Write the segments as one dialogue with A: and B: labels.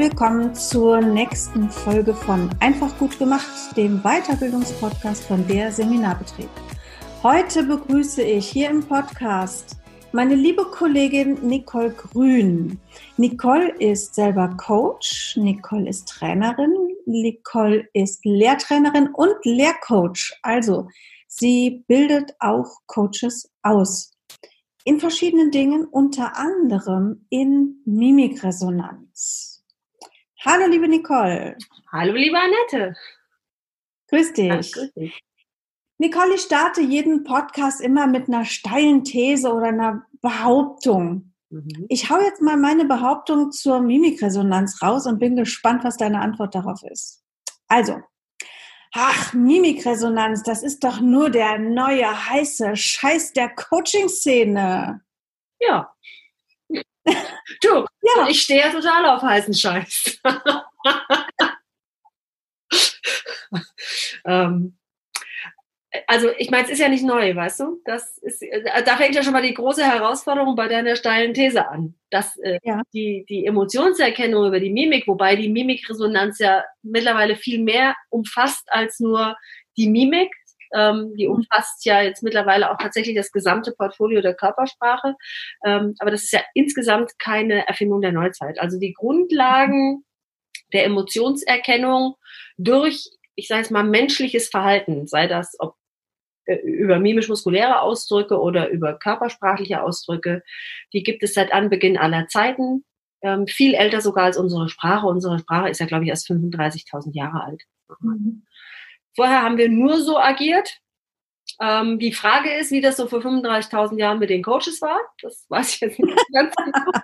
A: Willkommen zur nächsten Folge von Einfach gut gemacht, dem Weiterbildungspodcast von der Seminarbetrieb. Heute begrüße ich hier im Podcast meine liebe Kollegin Nicole Grün. Nicole ist selber Coach, Nicole ist Trainerin, Nicole ist Lehrtrainerin und Lehrcoach. Also sie bildet auch Coaches aus in verschiedenen Dingen, unter anderem in Mimikresonanz. Hallo, liebe Nicole.
B: Hallo, liebe Annette.
A: Grüß dich. Ach, grüß dich. Nicole, ich starte jeden Podcast immer mit einer steilen These oder einer Behauptung. Mhm. Ich hau jetzt mal meine Behauptung zur Mimikresonanz raus und bin gespannt, was deine Antwort darauf ist. Also, ach, Mimikresonanz, das ist doch nur der neue heiße Scheiß der Coaching-Szene.
B: Ja, Du, ja. ich stehe ja total auf heißen Scheiß. ähm, also ich meine, es ist ja nicht neu, weißt du? Das ist, äh, da fängt ja schon mal die große Herausforderung bei deiner steilen These an, dass äh, ja. die, die Emotionserkennung über die Mimik, wobei die Mimikresonanz ja mittlerweile viel mehr umfasst als nur die Mimik, ähm, die mhm. umfasst ja jetzt mittlerweile auch tatsächlich das gesamte Portfolio der Körpersprache. Ähm, aber das ist ja insgesamt keine Erfindung der Neuzeit. Also die Grundlagen der Emotionserkennung durch, ich sage es mal, menschliches Verhalten, sei das ob äh, über mimisch-muskuläre Ausdrücke oder über körpersprachliche Ausdrücke, die gibt es seit Anbeginn aller Zeiten. Ähm, viel älter sogar als unsere Sprache. Unsere Sprache ist ja, glaube ich, erst 35.000 Jahre alt. Mhm. Vorher haben wir nur so agiert. Ähm, die Frage ist, wie das so vor 35.000 Jahren mit den Coaches war. Das weiß ich jetzt nicht ganz genau.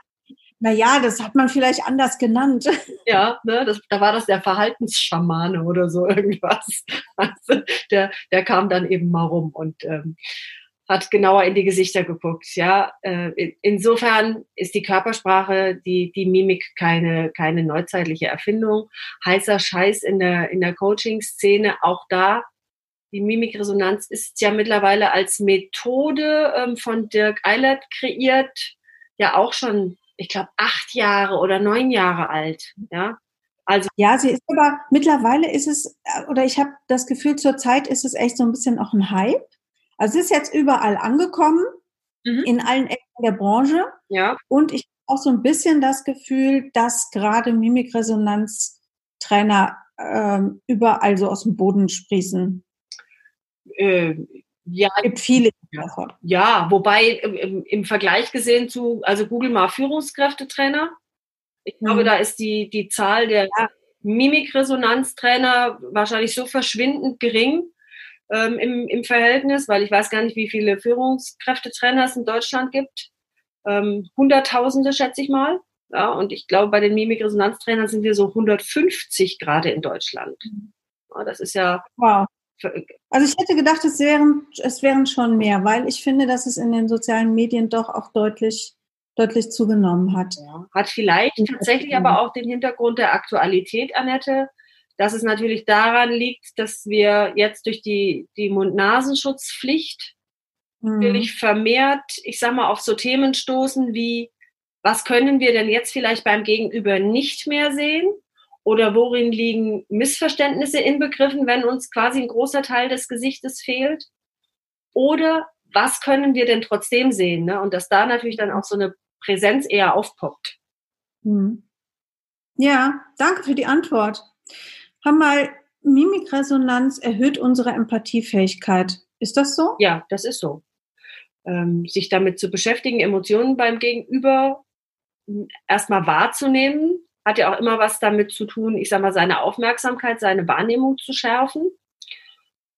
A: Naja, das hat man vielleicht anders genannt.
B: Ja, ne, das, da war das der Verhaltensschamane oder so irgendwas. Also der, der kam dann eben mal rum und ähm, hat genauer in die Gesichter geguckt. Ja, äh, insofern ist die Körpersprache, die, die Mimik keine, keine neuzeitliche Erfindung. Heißer Scheiß in der, in der Coaching-Szene, auch da. Die Mimikresonanz ist ja mittlerweile als Methode ähm, von Dirk Eilert kreiert, ja auch schon, ich glaube, acht Jahre oder neun Jahre alt. Ja,
A: also ja, sie ist aber mittlerweile ist es, oder ich habe das Gefühl, zur Zeit ist es echt so ein bisschen auch ein Hype. Also es ist jetzt überall angekommen, mhm. in allen Ecken der Branche.
B: Ja.
A: Und ich habe auch so ein bisschen das Gefühl, dass gerade Mimikresonanztrainer ähm, überall so aus dem Boden sprießen.
B: Äh, ja, es gibt viele davon. Ja, wobei im, im, Vergleich gesehen zu, also Google mal Führungskräftetrainer. Ich glaube, mhm. da ist die, die Zahl der ja. Mimikresonanztrainer wahrscheinlich so verschwindend gering, ähm, im, im Verhältnis, weil ich weiß gar nicht, wie viele Führungskräftetrainer es in Deutschland gibt. Ähm, Hunderttausende, schätze ich mal. Ja, und ich glaube, bei den Mimikresonanztrainern sind wir so 150 gerade in Deutschland. Ja, das ist ja.
A: Wow. Also ich hätte gedacht, es wären, es wären schon mehr, weil ich finde, dass es in den sozialen Medien doch auch deutlich, deutlich zugenommen hat.
B: Ja, hat vielleicht tatsächlich aber auch den Hintergrund der Aktualität, Annette dass es natürlich daran liegt, dass wir jetzt durch die, die Mund-Nasenschutzpflicht mhm. natürlich vermehrt, ich sag mal, auf so Themen stoßen wie, was können wir denn jetzt vielleicht beim Gegenüber nicht mehr sehen? Oder worin liegen Missverständnisse inbegriffen, wenn uns quasi ein großer Teil des Gesichtes fehlt? Oder was können wir denn trotzdem sehen? Ne? Und dass da natürlich dann auch so eine Präsenz eher aufpoppt.
A: Mhm. Ja, danke für die Antwort. Hör mal, Mimikresonanz erhöht unsere Empathiefähigkeit. Ist das so?
B: Ja, das ist so. Ähm, sich damit zu beschäftigen, Emotionen beim Gegenüber hm, erstmal wahrzunehmen, hat ja auch immer was damit zu tun, ich sag mal, seine Aufmerksamkeit, seine Wahrnehmung zu schärfen.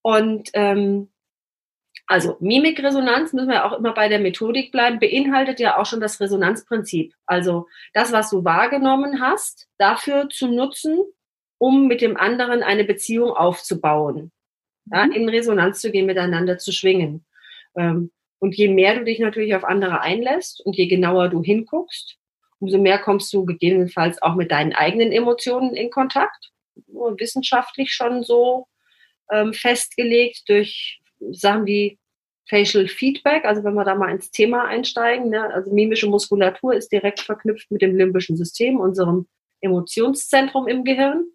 B: Und ähm, Also Mimikresonanz, müssen wir auch immer bei der Methodik bleiben, beinhaltet ja auch schon das Resonanzprinzip. Also das, was du wahrgenommen hast, dafür zu nutzen, um mit dem anderen eine Beziehung aufzubauen. Ja, mhm. in Resonanz zu gehen, miteinander zu schwingen. Ähm, und je mehr du dich natürlich auf andere einlässt und je genauer du hinguckst, umso mehr kommst du gegebenenfalls auch mit deinen eigenen Emotionen in Kontakt. Wissenschaftlich schon so ähm, festgelegt durch Sachen wie Facial Feedback, also wenn wir da mal ins Thema einsteigen, ne, also mimische Muskulatur ist direkt verknüpft mit dem limbischen System, unserem Emotionszentrum im Gehirn.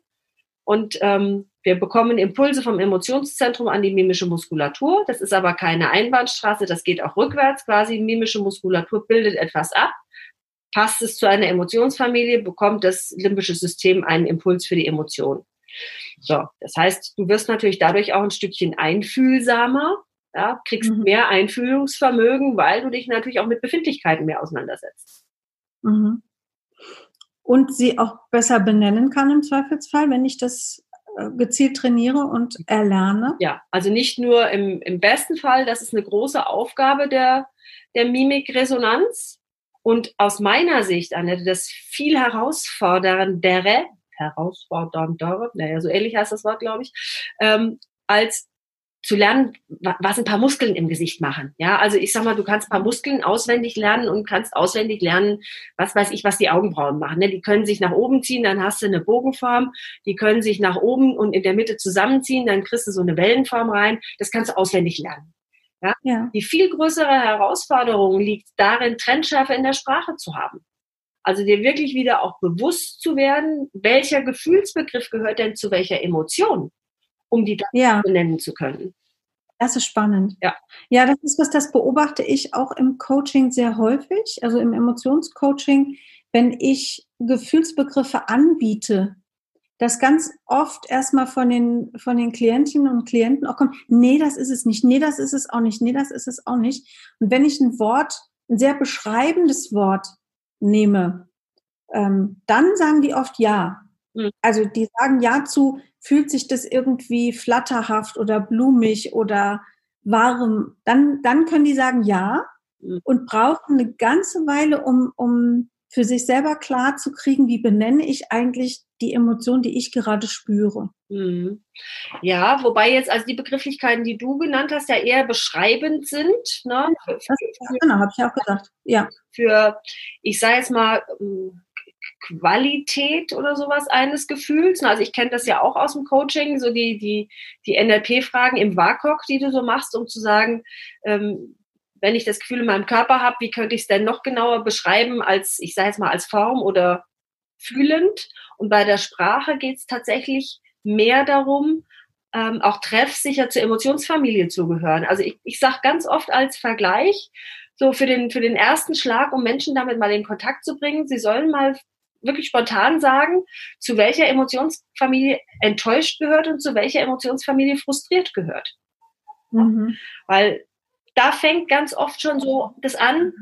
B: Und ähm, wir bekommen Impulse vom Emotionszentrum an die mimische Muskulatur. Das ist aber keine Einbahnstraße, das geht auch rückwärts quasi. Mimische Muskulatur bildet etwas ab. Passt es zu einer Emotionsfamilie, bekommt das limbische System einen Impuls für die Emotion. So, das heißt, du wirst natürlich dadurch auch ein Stückchen einfühlsamer, ja, kriegst mhm. mehr Einfühlungsvermögen, weil du dich natürlich auch mit Befindlichkeiten mehr auseinandersetzt.
A: Mhm. Und sie auch besser benennen kann im Zweifelsfall, wenn ich das äh, gezielt trainiere und erlerne?
B: Ja, also nicht nur im, im besten Fall, das ist eine große Aufgabe der, der Mimikresonanz. Und aus meiner Sicht, Annette, das viel herausforderndere, herausforderndere, naja, so ähnlich heißt das Wort, glaube ich, ähm, als zu lernen, was ein paar Muskeln im Gesicht machen. Ja, also ich sag mal, du kannst ein paar Muskeln auswendig lernen und kannst auswendig lernen, was weiß ich, was die Augenbrauen machen. Ne? Die können sich nach oben ziehen, dann hast du eine Bogenform. Die können sich nach oben und in der Mitte zusammenziehen, dann kriegst du so eine Wellenform rein. Das kannst du auswendig lernen. Ja? ja. Die viel größere Herausforderung liegt darin, Trennschärfe in der Sprache zu haben. Also dir wirklich wieder auch bewusst zu werden, welcher Gefühlsbegriff gehört denn zu welcher Emotion um die dann ja. benennen zu können.
A: Das ist spannend. Ja. Ja, das ist was, das beobachte ich auch im Coaching sehr häufig, also im Emotionscoaching, wenn ich Gefühlsbegriffe anbiete, dass ganz oft erstmal von den, von den Klientinnen und Klienten auch kommt, nee, das ist es nicht, nee, das ist es auch nicht, nee, das ist es auch nicht. Und wenn ich ein Wort, ein sehr beschreibendes Wort nehme, ähm, dann sagen die oft ja. Mhm. Also die sagen ja zu, fühlt sich das irgendwie flatterhaft oder blumig oder warm, dann, dann können die sagen ja mhm. und brauchen eine ganze Weile, um, um für sich selber klar zu kriegen, wie benenne ich eigentlich die Emotion, die ich gerade spüre. Mhm.
B: Ja, wobei jetzt also die Begrifflichkeiten, die du genannt hast, ja eher beschreibend sind. Ne?
A: Für, genau, habe ich auch gesagt. Ja.
B: Für, ich sage jetzt mal, ähm, Qualität oder sowas eines Gefühls. Also ich kenne das ja auch aus dem Coaching, so die, die, die NLP-Fragen im WAKOK, die du so machst, um zu sagen, ähm, wenn ich das Gefühl in meinem Körper habe, wie könnte ich es denn noch genauer beschreiben als, ich sage jetzt mal, als Form oder fühlend. Und bei der Sprache geht es tatsächlich mehr darum, ähm, auch treffsicher zur Emotionsfamilie zu gehören. Also ich, ich sage ganz oft als Vergleich, so für den, für den ersten Schlag, um Menschen damit mal in Kontakt zu bringen, sie sollen mal wirklich spontan sagen, zu welcher Emotionsfamilie enttäuscht gehört und zu welcher Emotionsfamilie frustriert gehört. Mhm. Weil da fängt ganz oft schon so das an,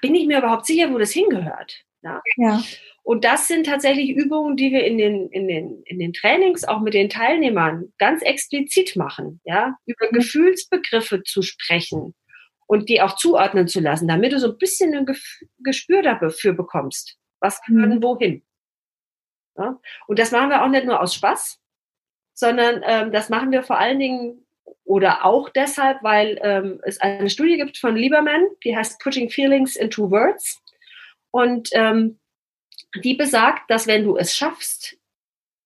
B: bin ich mir überhaupt sicher, wo das hingehört. Ja. ja. Und das sind tatsächlich Übungen, die wir in den, in, den, in den Trainings auch mit den Teilnehmern ganz explizit machen, ja, über mhm. Gefühlsbegriffe zu sprechen und die auch zuordnen zu lassen, damit du so ein bisschen ein Gespür dafür bekommst. Was gehört mhm. wohin? Ja? Und das machen wir auch nicht nur aus Spaß, sondern ähm, das machen wir vor allen Dingen oder auch deshalb, weil ähm, es eine Studie gibt von Lieberman, die heißt Putting Feelings into Words. Und ähm, die besagt, dass wenn du es schaffst,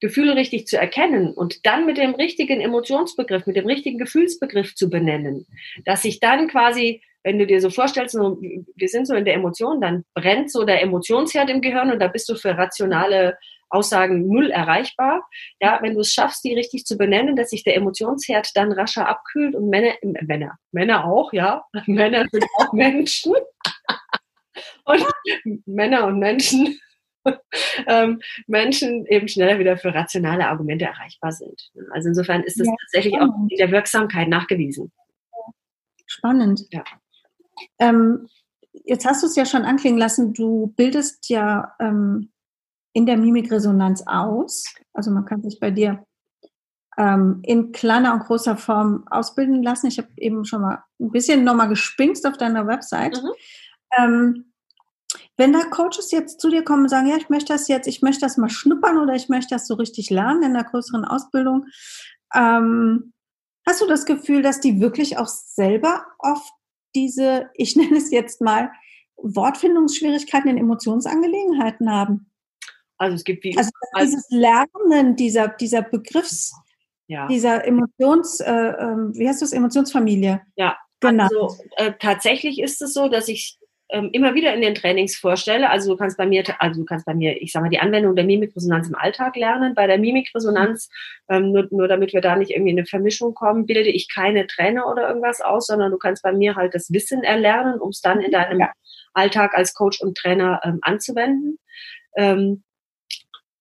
B: Gefühle richtig zu erkennen und dann mit dem richtigen Emotionsbegriff, mit dem richtigen Gefühlsbegriff zu benennen, dass sich dann quasi wenn du dir so vorstellst, wir sind so in der Emotion, dann brennt so der Emotionsherd im Gehirn und da bist du für rationale Aussagen null erreichbar. Ja, wenn du es schaffst, die richtig zu benennen, dass sich der Emotionsherd dann rascher abkühlt und Männer, äh, Männer, Männer auch, ja, Männer sind auch Menschen und Männer und Menschen ähm, Menschen eben schneller wieder für rationale Argumente erreichbar sind. Also insofern ist das ja, tatsächlich auch in der Wirksamkeit nachgewiesen.
A: Spannend. Ja. Ähm, jetzt hast du es ja schon anklingen lassen, du bildest ja ähm, in der Mimikresonanz aus. Also man kann sich bei dir ähm, in kleiner und großer Form ausbilden lassen. Ich habe eben schon mal ein bisschen nochmal gespingst auf deiner Website. Mhm. Ähm, wenn da Coaches jetzt zu dir kommen und sagen, ja, ich möchte das jetzt, ich möchte das mal schnuppern oder ich möchte das so richtig lernen in einer größeren Ausbildung, ähm, hast du das Gefühl, dass die wirklich auch selber oft diese, ich nenne es jetzt mal, Wortfindungsschwierigkeiten in Emotionsangelegenheiten haben?
B: Also es gibt wie
A: also dieses Lernen dieser dieser Begriffs ja. dieser Emotions äh, äh, wie heißt das Emotionsfamilie
B: ja genau also äh, tatsächlich ist es so dass ich ähm, immer wieder in den Trainings vorstelle. Also du kannst bei mir, also du kannst bei mir, ich sage mal, die Anwendung der Mimikresonanz im Alltag lernen. Bei der Mimikresonanz, ähm, nur, nur damit wir da nicht irgendwie in eine Vermischung kommen, bilde ich keine Trainer oder irgendwas aus, sondern du kannst bei mir halt das Wissen erlernen, um es dann in deinem ja. Alltag als Coach und Trainer ähm, anzuwenden. Ähm,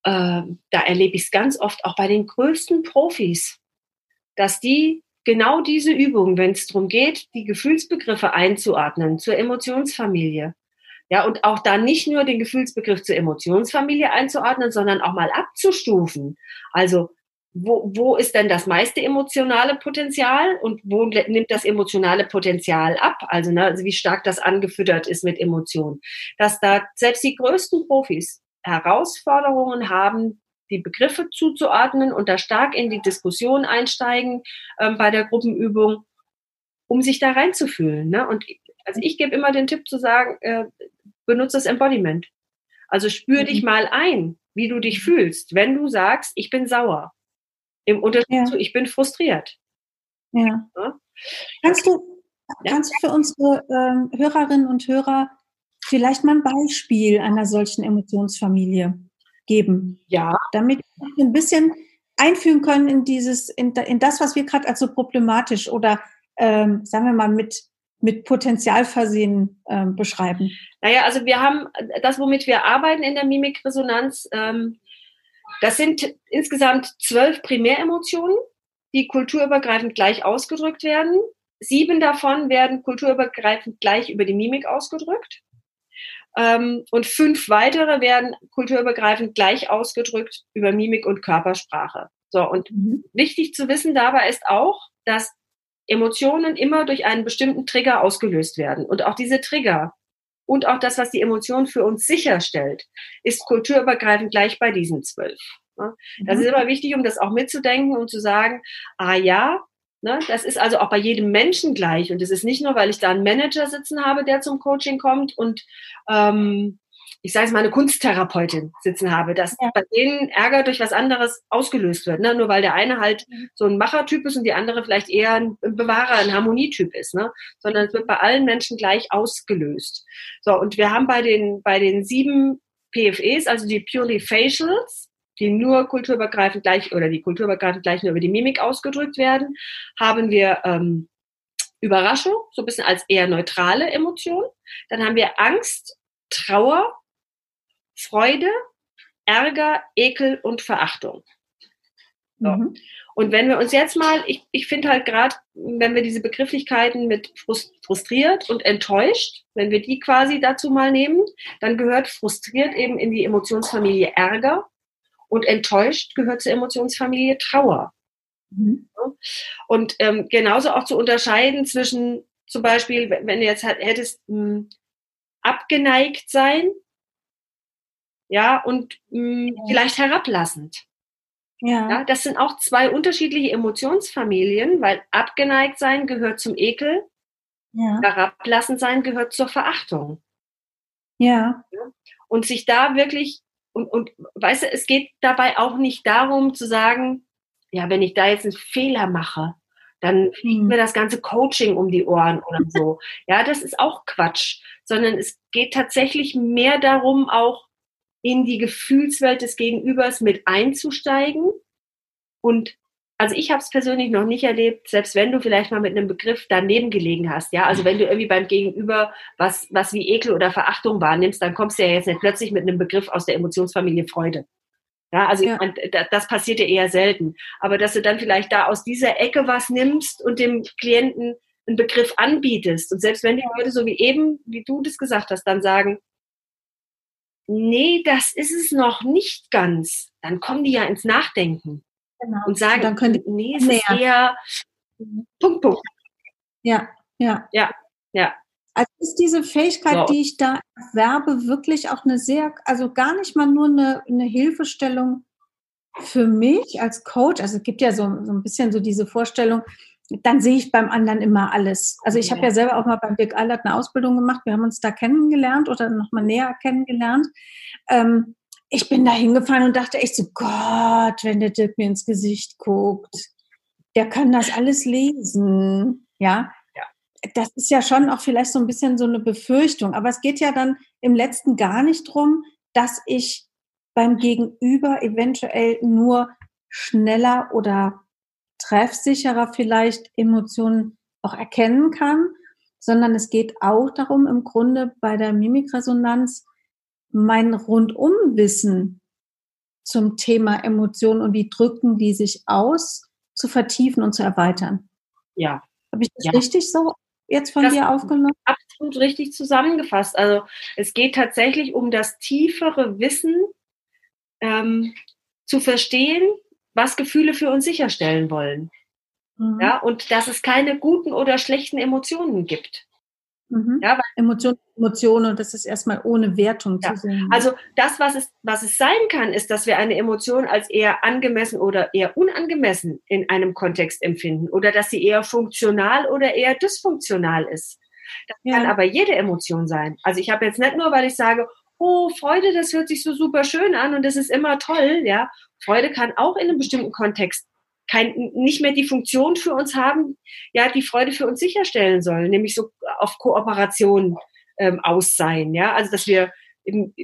B: äh, da erlebe ich es ganz oft auch bei den größten Profis, dass die genau diese Übung, wenn es darum geht, die Gefühlsbegriffe einzuordnen zur Emotionsfamilie. Ja, und auch da nicht nur den Gefühlsbegriff zur Emotionsfamilie einzuordnen, sondern auch mal abzustufen. Also, wo, wo ist denn das meiste emotionale Potenzial und wo nimmt das emotionale Potenzial ab? Also, ne, also wie stark das angefüttert ist mit Emotionen. Dass da selbst die größten Profis Herausforderungen haben, die Begriffe zuzuordnen und da stark in die Diskussion einsteigen ähm, bei der Gruppenübung, um sich da reinzufühlen. Ne? Und also ich gebe immer den Tipp zu sagen, äh, benutze das Embodiment. Also spür mhm. dich mal ein, wie du dich fühlst, wenn du sagst, ich bin sauer. Im Unterschied ja. zu, ich bin frustriert.
A: Ja. ja? Kannst du, kannst du für unsere ähm, Hörerinnen und Hörer vielleicht mal ein Beispiel einer solchen Emotionsfamilie geben.
B: Ja.
A: Damit wir ein bisschen einführen können in dieses, in, in das, was wir gerade als so problematisch oder ähm, sagen wir mal mit mit Potenzial versehen ähm, beschreiben?
B: Naja, also wir haben das, womit wir arbeiten in der Mimikresonanz, ähm, das sind insgesamt zwölf Primäremotionen, die kulturübergreifend gleich ausgedrückt werden. Sieben davon werden kulturübergreifend gleich über die Mimik ausgedrückt. Ähm, und fünf weitere werden kulturübergreifend gleich ausgedrückt über Mimik und Körpersprache. So, und mhm. wichtig zu wissen dabei ist auch, dass Emotionen immer durch einen bestimmten Trigger ausgelöst werden. Und auch diese Trigger und auch das, was die Emotion für uns sicherstellt, ist kulturübergreifend gleich bei diesen zwölf. Das mhm. ist immer wichtig, um das auch mitzudenken und zu sagen, ah ja? Das ist also auch bei jedem Menschen gleich. Und es ist nicht nur, weil ich da einen Manager sitzen habe, der zum Coaching kommt und ähm, ich sage es mal, eine Kunsttherapeutin sitzen habe, dass ja. bei denen Ärger durch was anderes ausgelöst wird. Ne? Nur weil der eine halt mhm. so ein Machertyp ist und die andere vielleicht eher ein Bewahrer, ein Harmonietyp ist. Ne? Sondern es wird bei allen Menschen gleich ausgelöst. So, und wir haben bei den, bei den sieben PFEs, also die Purely Facials, die nur kulturübergreifend gleich oder die kulturübergreifend gleich nur über die Mimik ausgedrückt werden, haben wir ähm, Überraschung, so ein bisschen als eher neutrale Emotion. Dann haben wir Angst, Trauer, Freude, Ärger, Ekel und Verachtung. So. Mhm. Und wenn wir uns jetzt mal, ich, ich finde halt gerade, wenn wir diese Begrifflichkeiten mit frustriert und enttäuscht, wenn wir die quasi dazu mal nehmen, dann gehört frustriert eben in die Emotionsfamilie Ärger und enttäuscht gehört zur Emotionsfamilie Trauer. Mhm. Und ähm, genauso auch zu unterscheiden zwischen zum Beispiel, wenn du jetzt hättest mh, hm, abgeneigt sein, ja, und mh, hm, ja. vielleicht herablassend. Ja. ja. Das sind auch zwei unterschiedliche Emotionsfamilien, weil abgeneigt sein gehört zum Ekel, ja. herablassend sein gehört zur Verachtung.
A: Ja.
B: Und sich da wirklich und, und weißt du, es geht dabei auch nicht darum zu sagen, ja, wenn ich da jetzt einen Fehler mache, dann fliegt hm. mir das ganze Coaching um die Ohren oder so. Ja, das ist auch Quatsch, sondern es geht tatsächlich mehr darum, auch in die Gefühlswelt des Gegenübers mit einzusteigen und also ich habe es persönlich noch nicht erlebt, selbst wenn du vielleicht mal mit einem Begriff daneben gelegen hast, ja, also wenn du irgendwie beim Gegenüber was, was wie Ekel oder Verachtung wahrnimmst, dann kommst du ja jetzt nicht plötzlich mit einem Begriff aus der Emotionsfamilie Freude. Ja, also ja. Meine, das passiert ja eher selten. Aber dass du dann vielleicht da aus dieser Ecke was nimmst und dem Klienten einen Begriff anbietest. Und selbst wenn die Leute so wie eben, wie du das gesagt hast, dann sagen, nee, das ist es noch nicht ganz, dann kommen die ja ins Nachdenken. Genau. und sagen, dann könnt ihr nee, es ist eher Punkt, Punkt.
A: Ja, ja.
B: Ja, ja.
A: Also ist diese Fähigkeit, so. die ich da erwerbe, wirklich auch eine sehr, also gar nicht mal nur eine, eine Hilfestellung für mich als Coach. Also es gibt ja so, so ein bisschen so diese Vorstellung, dann sehe ich beim anderen immer alles. Also ich ja. habe ja selber auch mal beim Dirk Eilert eine Ausbildung gemacht. Wir haben uns da kennengelernt oder nochmal näher kennengelernt. Ähm, ich bin da hingefahren und dachte echt so, Gott, wenn der Dirk mir ins Gesicht guckt, der kann das alles lesen. Ja, das ist ja schon auch vielleicht so ein bisschen so eine Befürchtung. Aber es geht ja dann im letzten gar nicht drum, dass ich beim Gegenüber eventuell nur schneller oder treffsicherer vielleicht Emotionen auch erkennen kann, sondern es geht auch darum, im Grunde bei der Mimikresonanz mein Rundumwissen zum Thema Emotionen und wie drücken die sich aus, zu vertiefen und zu erweitern.
B: Ja.
A: Habe ich das ja. richtig so jetzt von das dir aufgenommen?
B: Absolut richtig zusammengefasst. Also es geht tatsächlich um das tiefere Wissen ähm, zu verstehen, was Gefühle für uns sicherstellen wollen. Mhm. Ja, und dass es keine guten oder schlechten Emotionen gibt.
A: Mhm. Ja, Emotionen, Emotionen, das ist erstmal ohne Wertung ja. zu sehen.
B: Also das, was es, was es sein kann, ist, dass wir eine Emotion als eher angemessen oder eher unangemessen in einem Kontext empfinden oder dass sie eher funktional oder eher dysfunktional ist. Das ja. kann aber jede Emotion sein. Also ich habe jetzt nicht nur, weil ich sage, oh, Freude, das hört sich so super schön an und das ist immer toll, ja. Freude kann auch in einem bestimmten Kontext kein, nicht mehr die Funktion für uns haben, ja, die Freude für uns sicherstellen soll, nämlich so auf Kooperation ähm, aus sein, ja, also dass wir in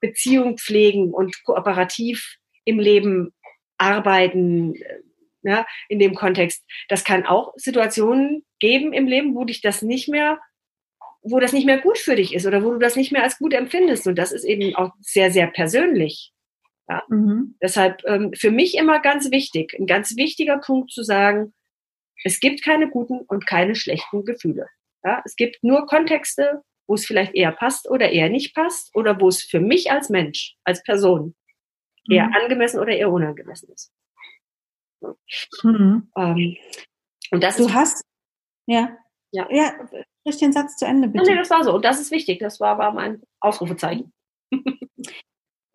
B: Beziehung pflegen und kooperativ im Leben arbeiten, äh, ja, in dem Kontext. Das kann auch Situationen geben im Leben, wo dich das nicht mehr wo das nicht mehr gut für dich ist oder wo du das nicht mehr als gut empfindest. Und das ist eben auch sehr, sehr persönlich. Ja. Mhm. Deshalb ähm, für mich immer ganz wichtig, ein ganz wichtiger Punkt zu sagen, es gibt keine guten und keine schlechten Gefühle. Ja. Es gibt nur Kontexte, wo es vielleicht eher passt oder eher nicht passt oder wo es für mich als Mensch, als Person eher mhm. angemessen oder eher unangemessen ist.
A: Mhm. Ähm, und das du hast, ja, ja, ja, sprich den Satz zu Ende,
B: bitte. Nee, das war so. Und das ist wichtig. Das war, war mein Ausrufezeichen.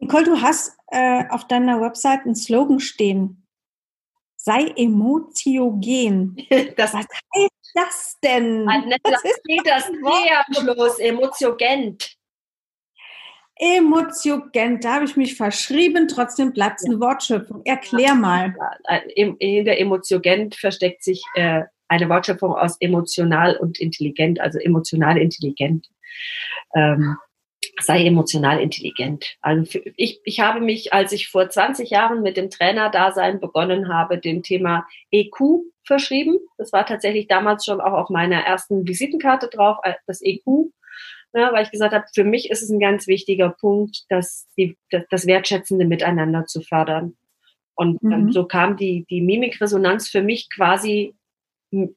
A: Nicole, du hast äh, auf deiner Website einen Slogan stehen. Sei emotiogen.
B: Das, Was heißt das denn? Das ist das T am Schluss, emotiogent.
A: Emotiogent, da habe ich mich verschrieben, trotzdem bleibt es eine Wortschöpfung. Erklär mal.
B: In der Emotiogent versteckt sich äh, eine Wortschöpfung aus emotional und intelligent, also emotional intelligent. Ähm, sei emotional intelligent. Also ich, ich habe mich, als ich vor 20 Jahren mit dem Trainerdasein begonnen habe, dem Thema EQ verschrieben. Das war tatsächlich damals schon auch auf meiner ersten Visitenkarte drauf, äh, das EQ. Ja, weil ich gesagt habe, für mich ist es ein ganz wichtiger Punkt, dass die, das, das wertschätzende Miteinander zu fördern. Und mhm. so kam die, die Mimikresonanz für mich quasi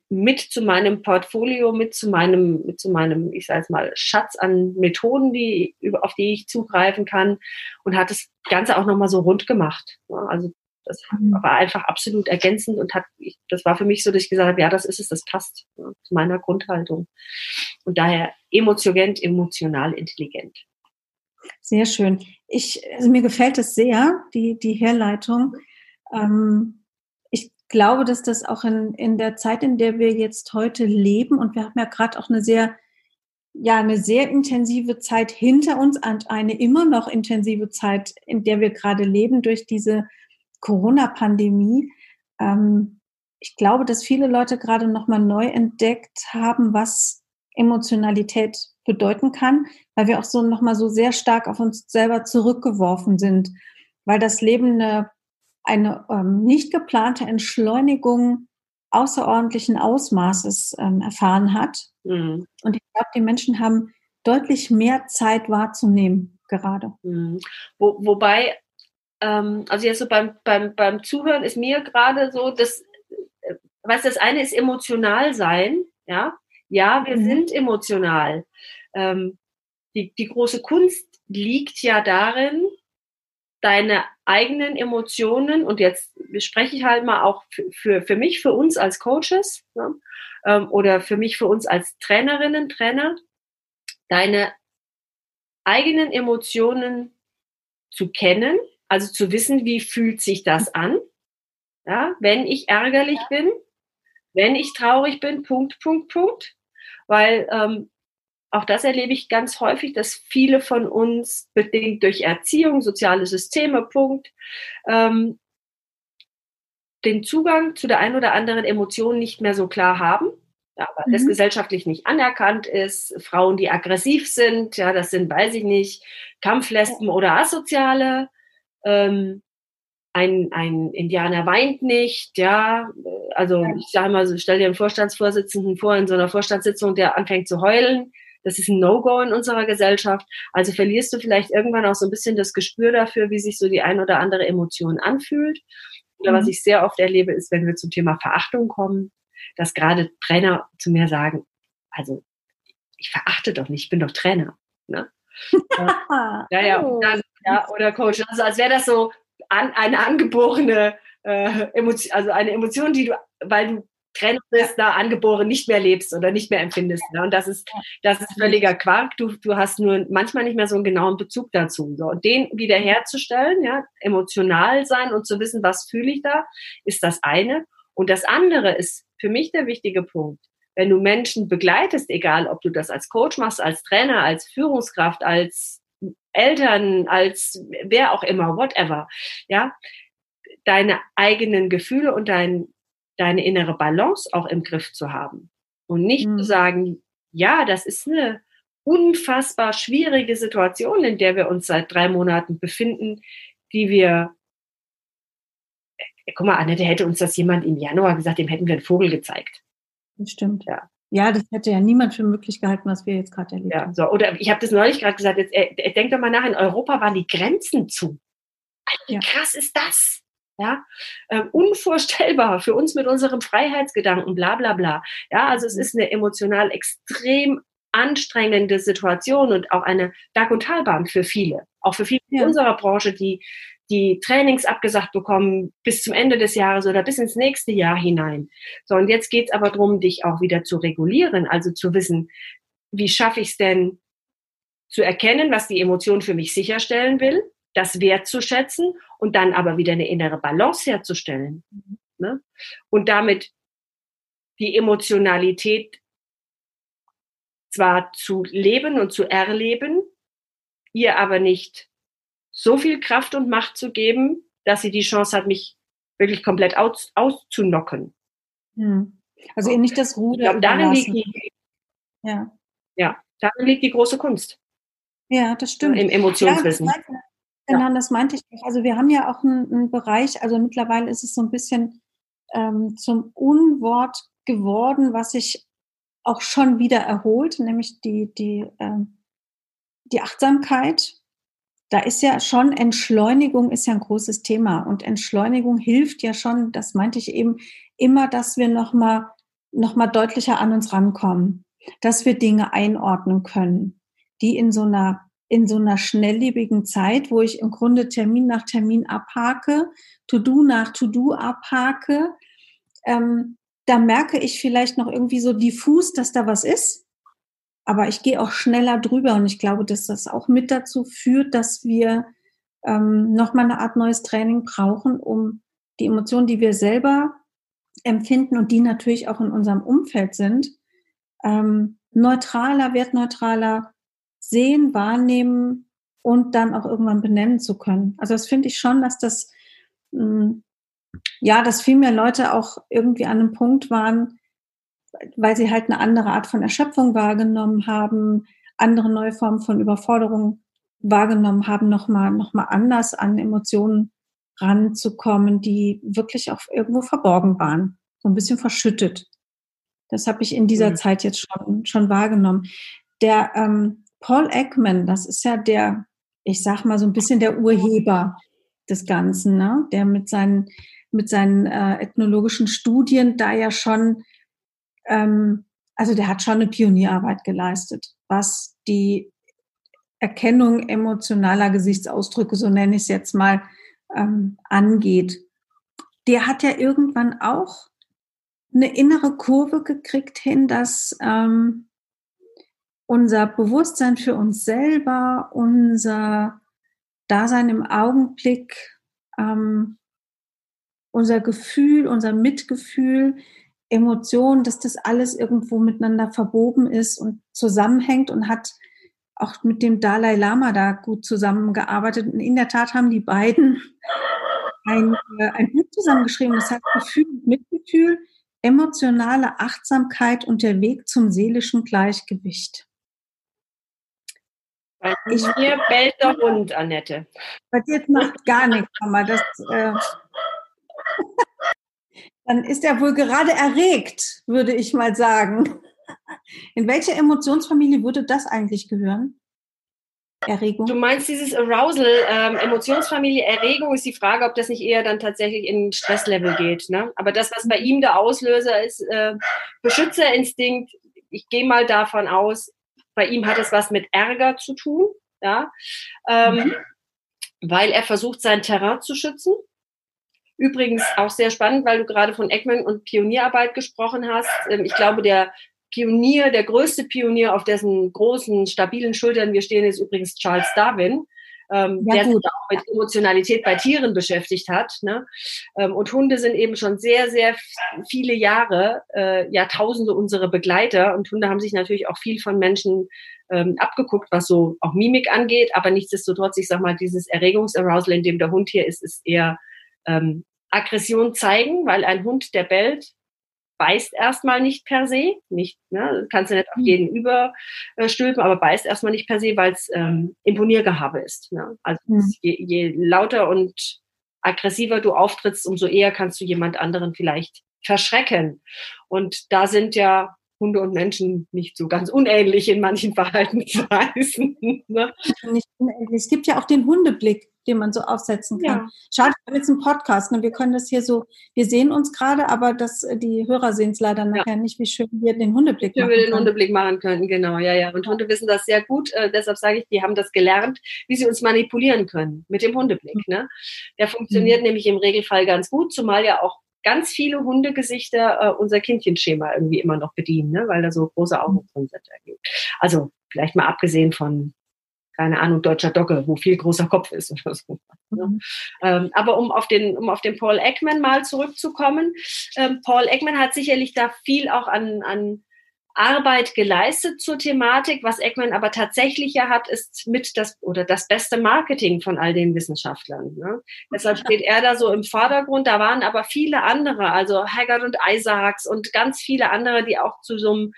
B: mit zu meinem Portfolio, mit zu meinem, mit zu meinem, ich sage mal, Schatz an Methoden, die, auf die ich zugreifen kann und hat das Ganze auch nochmal so rund gemacht. Also das mhm. war einfach absolut ergänzend und hat, das war für mich so, dass ich gesagt habe, ja, das ist es, das passt ja, zu meiner Grundhaltung. Und daher emotionent, emotional intelligent.
A: Sehr schön. Ich, also mir gefällt es sehr, die, die Herleitung. Ähm, glaube, dass das auch in, in der Zeit, in der wir jetzt heute leben, und wir haben ja gerade auch eine sehr, ja, eine sehr intensive Zeit hinter uns und eine immer noch intensive Zeit, in der wir gerade leben durch diese Corona-Pandemie. Ähm, ich glaube, dass viele Leute gerade nochmal neu entdeckt haben, was Emotionalität bedeuten kann, weil wir auch so nochmal so sehr stark auf uns selber zurückgeworfen sind, weil das Leben eine eine ähm, nicht geplante Entschleunigung außerordentlichen Ausmaßes ähm, erfahren hat. Mhm. Und ich glaube, die Menschen haben deutlich mehr Zeit wahrzunehmen gerade.
B: Mhm. Wo, wobei, ähm, also jetzt so beim, beim, beim Zuhören ist mir gerade so, dass, äh, was das eine ist emotional sein, ja. Ja, wir mhm. sind emotional. Ähm, die, die große Kunst liegt ja darin, deine eigenen Emotionen, und jetzt spreche ich halt mal auch für, für, für mich, für uns als Coaches ne, ähm, oder für mich, für uns als Trainerinnen, Trainer, deine eigenen Emotionen zu kennen, also zu wissen, wie fühlt sich das an, ja, wenn ich ärgerlich ja. bin, wenn ich traurig bin, Punkt, Punkt, Punkt, weil ähm, auch das erlebe ich ganz häufig, dass viele von uns bedingt durch Erziehung, soziale Systeme, Punkt, ähm, den Zugang zu der einen oder anderen Emotion nicht mehr so klar haben. Ja, weil mhm. das gesellschaftlich nicht anerkannt ist. Frauen, die aggressiv sind, ja, das sind, weiß ich nicht, Kampflesben oder Asoziale. Ähm, ein, ein Indianer weint nicht, ja. Also ich sage mal, stell dir einen Vorstandsvorsitzenden vor in so einer Vorstandssitzung, der anfängt zu heulen. Das ist ein No-Go in unserer Gesellschaft. Also verlierst du vielleicht irgendwann auch so ein bisschen das Gespür dafür, wie sich so die ein oder andere Emotion anfühlt. Oder mhm. was ich sehr oft erlebe, ist, wenn wir zum Thema Verachtung kommen, dass gerade Trainer zu mir sagen, also ich verachte doch nicht, ich bin doch Trainer. Ne? ja, ja, oh. dann, ja, oder Coach. Also als wäre das so an, eine angeborene äh, Emotion, also eine Emotion, die du, weil du Trennung bist, da angeboren nicht mehr lebst oder nicht mehr empfindest. Ne? Und das ist, das ist völliger Quark. Du, du hast nur manchmal nicht mehr so einen genauen Bezug dazu. So. Und den wiederherzustellen, ja, emotional sein und zu wissen, was fühle ich da, ist das eine. Und das andere ist für mich der wichtige Punkt. Wenn du Menschen begleitest, egal ob du das als Coach machst, als Trainer, als Führungskraft, als Eltern, als wer auch immer, whatever, ja, deine eigenen Gefühle und dein deine innere Balance auch im Griff zu haben. Und nicht mhm. zu sagen, ja, das ist eine unfassbar schwierige Situation, in der wir uns seit drei Monaten befinden, die wir, äh, guck mal, Annette, hätte uns das jemand im Januar gesagt, dem hätten wir einen Vogel gezeigt.
A: Das stimmt. Ja. Ja, das hätte ja niemand für möglich gehalten, was wir jetzt gerade erlebt
B: ja, haben. So. Oder ich habe das neulich gerade gesagt, jetzt, äh, denk doch mal nach, in Europa waren die Grenzen zu. Wie ja. krass ist das? Ja, ähm, unvorstellbar für uns mit unserem Freiheitsgedanken, bla bla bla. Ja, also es ist eine emotional extrem anstrengende Situation und auch eine Berg- und Talbahn für viele. Auch für viele ja. in unserer Branche, die die Trainings abgesagt bekommen bis zum Ende des Jahres oder bis ins nächste Jahr hinein. So, und jetzt geht's aber darum, dich auch wieder zu regulieren, also zu wissen, wie schaffe ich es denn zu erkennen, was die Emotion für mich sicherstellen will das wertzuschätzen und dann aber wieder eine innere Balance herzustellen. Mhm. Ne? Und damit die Emotionalität zwar zu leben und zu erleben, ihr aber nicht so viel Kraft und Macht zu geben, dass sie die Chance hat, mich wirklich komplett aus, auszunocken.
A: Hm. Also ihr nicht das Ruder. Ich
B: glaube, darin liegt die, ja. ja, darin liegt die große Kunst.
A: Ja, das stimmt.
B: Im Emotionswissen. Ja,
A: Genau, ja. das meinte ich nicht. Also wir haben ja auch einen, einen, Bereich, also mittlerweile ist es so ein bisschen ähm, zum Unwort geworden, was sich auch schon wieder erholt, nämlich die, die, ähm, die Achtsamkeit. Da ist ja schon Entschleunigung ist ja ein großes Thema und Entschleunigung hilft ja schon, das meinte ich eben, immer, dass wir nochmal noch mal deutlicher an uns rankommen, dass wir Dinge einordnen können, die in so einer in so einer schnelllebigen Zeit, wo ich im Grunde Termin nach Termin abhake, To-Do nach To-Do abhake, ähm, da merke ich vielleicht noch irgendwie so diffus, dass da was ist. Aber ich gehe auch schneller drüber und ich glaube, dass das auch mit dazu führt, dass wir ähm, nochmal eine Art neues Training brauchen, um die Emotionen, die wir selber empfinden und die natürlich auch in unserem Umfeld sind, ähm, neutraler, wertneutraler sehen, wahrnehmen und dann auch irgendwann benennen zu können. Also das finde ich schon, dass das, hm, ja, dass viel mehr Leute auch irgendwie an einem Punkt waren, weil sie halt eine andere Art von Erschöpfung wahrgenommen haben, andere neue Formen von Überforderung wahrgenommen haben, nochmal noch mal anders an Emotionen ranzukommen, die wirklich auch irgendwo verborgen waren, so ein bisschen verschüttet. Das habe ich in dieser mhm. Zeit jetzt schon, schon wahrgenommen. Der ähm, Paul Ekman, das ist ja der, ich sag mal so ein bisschen der Urheber des Ganzen, ne? der mit seinen, mit seinen äh, ethnologischen Studien da ja schon, ähm, also der hat schon eine Pionierarbeit geleistet, was die Erkennung emotionaler Gesichtsausdrücke, so nenne ich es jetzt mal, ähm, angeht. Der hat ja irgendwann auch eine innere Kurve gekriegt hin, dass ähm, unser Bewusstsein für uns selber, unser Dasein im Augenblick, ähm, unser Gefühl, unser Mitgefühl, Emotionen, dass das alles irgendwo miteinander verboben ist und zusammenhängt und hat auch mit dem Dalai Lama da gut zusammengearbeitet. Und in der Tat haben die beiden ein, äh, ein Buch zusammengeschrieben, das heißt Gefühl und Mitgefühl, emotionale Achtsamkeit und der Weg zum seelischen Gleichgewicht.
B: Bei ich, mir bellt der Hund, Annette.
A: Bei dir macht gar nichts, Mama. Das, äh, dann ist er wohl gerade erregt, würde ich mal sagen. In welche Emotionsfamilie würde das eigentlich gehören?
B: Erregung? Du meinst dieses Arousal, ähm, Emotionsfamilie, Erregung ist die Frage, ob das nicht eher dann tatsächlich in Stresslevel geht. Ne? Aber das, was bei ihm der Auslöser ist, äh, Beschützerinstinkt, ich gehe mal davon aus, bei ihm hat es was mit Ärger zu tun, ja, ähm, mhm. weil er versucht, sein Terrain zu schützen. Übrigens auch sehr spannend, weil du gerade von Eggman und Pionierarbeit gesprochen hast. Ähm, ich glaube, der Pionier, der größte Pionier, auf dessen großen, stabilen Schultern wir stehen, ist übrigens Charles Darwin, ähm, ja, der gut. sich auch mit Emotionalität bei Tieren beschäftigt hat. Ne? Ähm, und Hunde sind eben schon sehr, sehr viele Jahre, äh, Jahrtausende unsere Begleiter. Und Hunde haben sich natürlich auch viel von Menschen ähm, abgeguckt, was so auch Mimik angeht. Aber nichtsdestotrotz, ich sag mal, dieses Erregungsarousal, in dem der Hund hier ist, ist eher ähm, Aggression zeigen, weil ein Hund, der bellt, beißt erstmal nicht per se, nicht, ne, kannst du nicht auf hm. jeden überstülpen, aber beißt erstmal nicht per se, weil es ähm, Imponiergehabe ist. Ne? Also mhm. je, je lauter und aggressiver du auftrittst, umso eher kannst du jemand anderen vielleicht verschrecken. Und da sind ja Hunde und Menschen nicht so ganz unähnlich in manchen Verhaltensweisen. Ne?
A: Nicht unähnlich. Es gibt ja auch den Hundeblick den man so aufsetzen kann. Ja. Schade, wir haben jetzt einen Podcast. Ne? Wir können das hier so, wir sehen uns gerade, aber das, äh, die Hörer sehen es leider nachher ja. nicht, wie schön wir den Hundeblick
B: machen können. wir den Hundeblick machen können, genau, ja, ja. Und Hunde wissen das sehr gut. Äh, deshalb sage ich, die haben das gelernt, wie sie uns manipulieren können mit dem Hundeblick. Mhm. Ne? Der funktioniert mhm. nämlich im Regelfall ganz gut, zumal ja auch ganz viele Hundegesichter äh, unser Kindchenschema irgendwie immer noch bedienen, ne? weil da so große Augen mhm. drin sind. Also vielleicht mal abgesehen von keine Ahnung, deutscher Dogge, wo viel großer Kopf ist oder so. Mhm. Ähm, aber um auf den, um auf den Paul Ekman mal zurückzukommen, ähm, Paul Ekman hat sicherlich da viel auch an, an Arbeit geleistet zur Thematik. Was Ekman aber tatsächlich ja hat, ist mit das oder das beste Marketing von all den Wissenschaftlern. Ne? Deshalb steht er da so im Vordergrund. Da waren aber viele andere, also Haggard und Isaacs und ganz viele andere, die auch zu so einem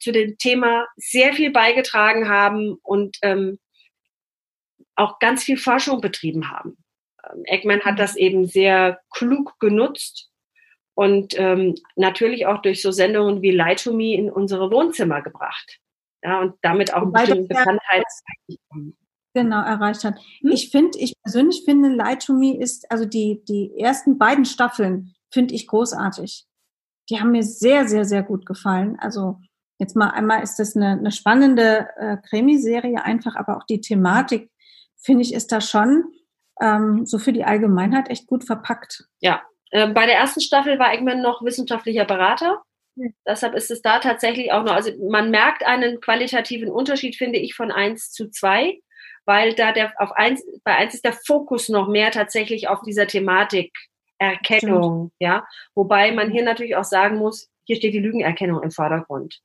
B: zu dem Thema sehr viel beigetragen haben und ähm, auch ganz viel Forschung betrieben haben. Ähm, Eggman hat das eben sehr klug genutzt und ähm, natürlich auch durch so Sendungen wie Lie to Me in unsere Wohnzimmer gebracht. Ja, und damit auch Wobei ein Bekanntheit
A: genau erreicht hat. Hm? Ich finde, ich persönlich finde, Lie to Me ist, also die, die ersten beiden Staffeln finde ich großartig. Die haben mir sehr, sehr, sehr gut gefallen. Also jetzt mal einmal ist das eine, eine spannende äh, Krimiserie einfach, aber auch die Thematik finde ich, ist da schon ähm, so für die Allgemeinheit echt gut verpackt.
B: Ja, äh, bei der ersten Staffel war Eggman noch wissenschaftlicher Berater. Ja. Deshalb ist es da tatsächlich auch noch, also man merkt einen qualitativen Unterschied, finde ich, von eins zu zwei, weil da der auf eins, bei eins ist der Fokus noch mehr tatsächlich auf dieser Thematik Erkennung, Stimmt. ja. Wobei man hier natürlich auch sagen muss, hier steht die Lügenerkennung im Vordergrund.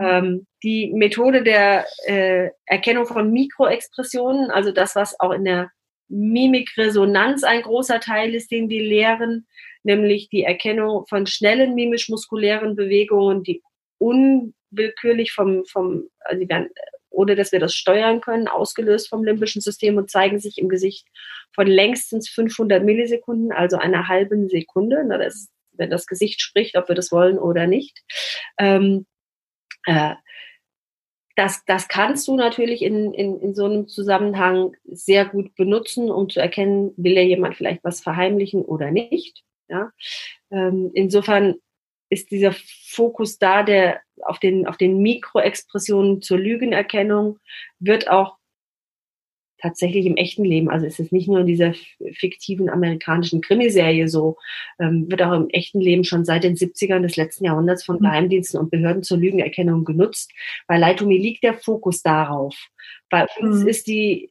B: Ähm, die Methode der äh, Erkennung von Mikroexpressionen, also das, was auch in der Mimikresonanz ein großer Teil ist, den wir lehren, nämlich die Erkennung von schnellen mimisch-muskulären Bewegungen, die unwillkürlich vom, vom also die werden, ohne dass wir das steuern können, ausgelöst vom limbischen System und zeigen sich im Gesicht von längstens 500 Millisekunden, also einer halben Sekunde. Na, das wenn das Gesicht spricht, ob wir das wollen oder nicht. Ähm, äh, das, das kannst du natürlich in, in, in so einem Zusammenhang sehr gut benutzen, um zu erkennen, will ja jemand vielleicht was verheimlichen oder nicht. Ja? Ähm, insofern ist dieser Fokus da, der auf den, auf den Mikroexpressionen zur Lügenerkennung, wird auch tatsächlich im echten Leben. Also es ist nicht nur in dieser fiktiven amerikanischen Krimiserie so, ähm, wird auch im echten Leben schon seit den 70ern des letzten Jahrhunderts von mhm. Geheimdiensten und Behörden zur Lügenerkennung genutzt. Bei Leitumi liegt der Fokus darauf. Bei uns mhm. ist die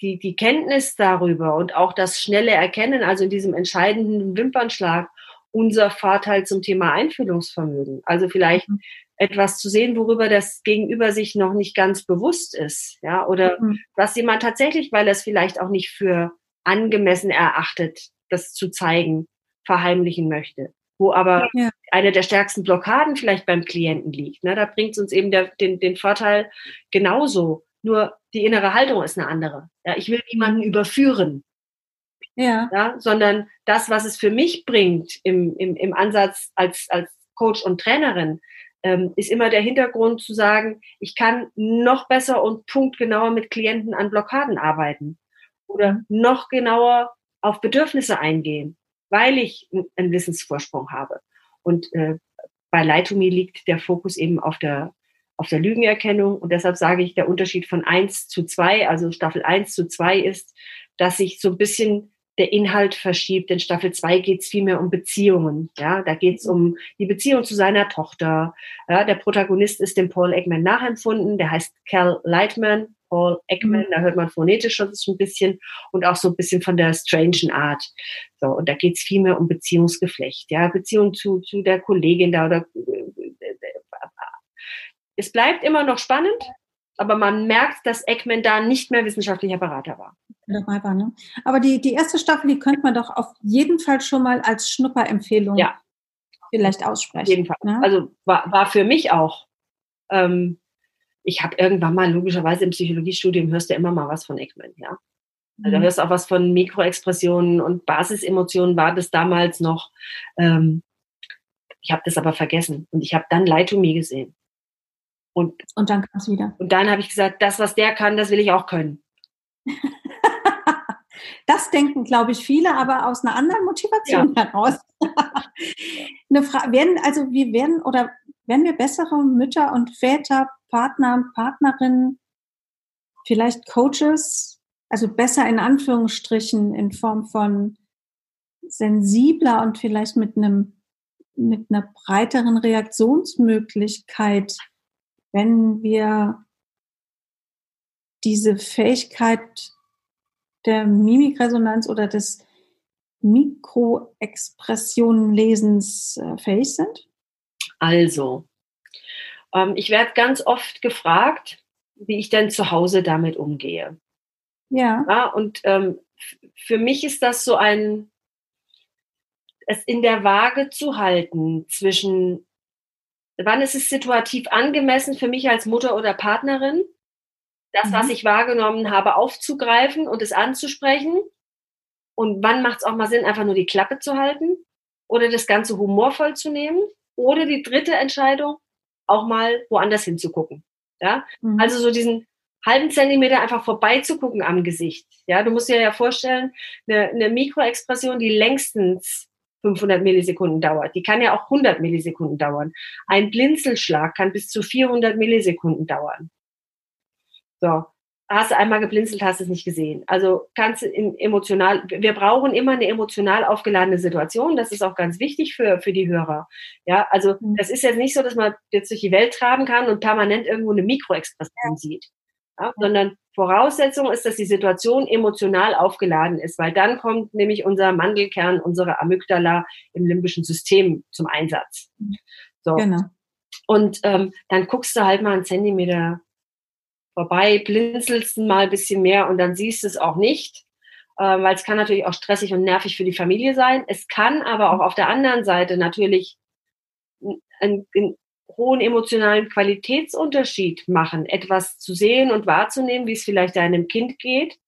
B: die, die Kenntnis darüber und auch das schnelle Erkennen, also in diesem entscheidenden Wimpernschlag, unser Vorteil zum Thema Einfühlungsvermögen. Also vielleicht mhm. Etwas zu sehen, worüber das Gegenüber sich noch nicht ganz bewusst ist, ja, oder mhm. was jemand tatsächlich, weil er es vielleicht auch nicht für angemessen erachtet, das zu zeigen, verheimlichen möchte. Wo aber ja. eine der stärksten Blockaden vielleicht beim Klienten liegt. Ne? Da bringt es uns eben der, den, den Vorteil genauso. Nur die innere Haltung ist eine andere. Ja, ich will niemanden überführen. Ja. ja. Sondern das, was es für mich bringt im, im, im Ansatz als, als Coach und Trainerin, ist immer der Hintergrund zu sagen, ich kann noch besser und punktgenauer mit Klienten an Blockaden arbeiten oder noch genauer auf Bedürfnisse eingehen, weil ich einen Wissensvorsprung habe. Und äh, bei Light-to-Me liegt der Fokus eben auf der, auf der Lügenerkennung. Und deshalb sage ich, der Unterschied von eins zu zwei, also Staffel eins zu zwei ist, dass ich so ein bisschen der Inhalt verschiebt. In Staffel 2 geht es vielmehr um Beziehungen. Ja, da geht es um die Beziehung zu seiner Tochter. Ja, der Protagonist ist dem Paul Ekman nachempfunden. Der heißt Cal Lightman. Paul Ekman, mhm. da hört man phonetisch schon ein bisschen und auch so ein bisschen von der strangen Art. So, und da geht es vielmehr um Beziehungsgeflecht, ja, Beziehung zu, zu der Kollegin da oder es bleibt immer noch spannend, aber man merkt, dass Ekman da nicht mehr wissenschaftlicher Berater war
A: dabei war. Ne? Aber die, die erste Staffel, die könnte man doch auf jeden Fall schon mal als Schnupperempfehlung ja. vielleicht aussprechen. Auf
B: jeden Fall. Ne? Also war, war für mich auch. Ähm, ich habe irgendwann mal logischerweise im Psychologiestudium hörst du immer mal was von Ekman, ja. Also, da mhm. hörst du auch was von Mikroexpressionen und Basisemotionen war das damals noch. Ähm, ich habe das aber vergessen und ich habe dann to Me gesehen.
A: Und, und dann kam es wieder.
B: Und dann habe ich gesagt, das, was der kann, das will ich auch können.
A: Das denken, glaube ich, viele, aber aus einer anderen Motivation ja. heraus. Eine Frage, werden, also wir werden oder werden wir bessere Mütter und Väter, Partner, Partnerinnen, vielleicht Coaches, also besser in Anführungsstrichen in Form von sensibler und vielleicht mit einem mit einer breiteren Reaktionsmöglichkeit, wenn wir diese Fähigkeit der Mimikresonanz oder des Mikroexpressionenlesens äh, fähig sind?
B: Also, ähm, ich werde ganz oft gefragt, wie ich denn zu Hause damit umgehe. Ja. ja und ähm, für mich ist das so ein, es in der Waage zu halten zwischen, wann ist es situativ angemessen für mich als Mutter oder Partnerin das, was mhm. ich wahrgenommen habe, aufzugreifen und es anzusprechen? Und wann macht es auch mal Sinn, einfach nur die Klappe zu halten oder das Ganze humorvoll zu nehmen? Oder die dritte Entscheidung, auch mal woanders hinzugucken. Ja? Mhm. Also so diesen halben Zentimeter einfach vorbeizugucken am Gesicht. Ja, du musst dir ja vorstellen, eine, eine Mikroexpression, die längstens 500 Millisekunden dauert, die kann ja auch 100 Millisekunden dauern. Ein Blinzelschlag kann bis zu 400 Millisekunden dauern. So, hast du einmal geblinzelt, hast es nicht gesehen. Also kannst du emotional, wir brauchen immer eine emotional aufgeladene Situation. Das ist auch ganz wichtig für, für die Hörer. Ja, also mhm. das ist jetzt nicht so, dass man jetzt durch die Welt traben kann und permanent irgendwo eine Mikroexpression sieht. Ja, sondern Voraussetzung ist, dass die Situation emotional aufgeladen ist, weil dann kommt nämlich unser Mandelkern, unsere Amygdala im limbischen System zum Einsatz. Mhm. So. Genau. Und ähm, dann guckst du halt mal einen Zentimeter vorbei, blinzelst mal ein bisschen mehr und dann siehst du es auch nicht, äh, weil es kann natürlich auch stressig und nervig für die Familie sein. Es kann aber auch auf der anderen Seite natürlich einen, einen hohen emotionalen Qualitätsunterschied machen, etwas zu sehen und wahrzunehmen, wie es vielleicht deinem Kind geht,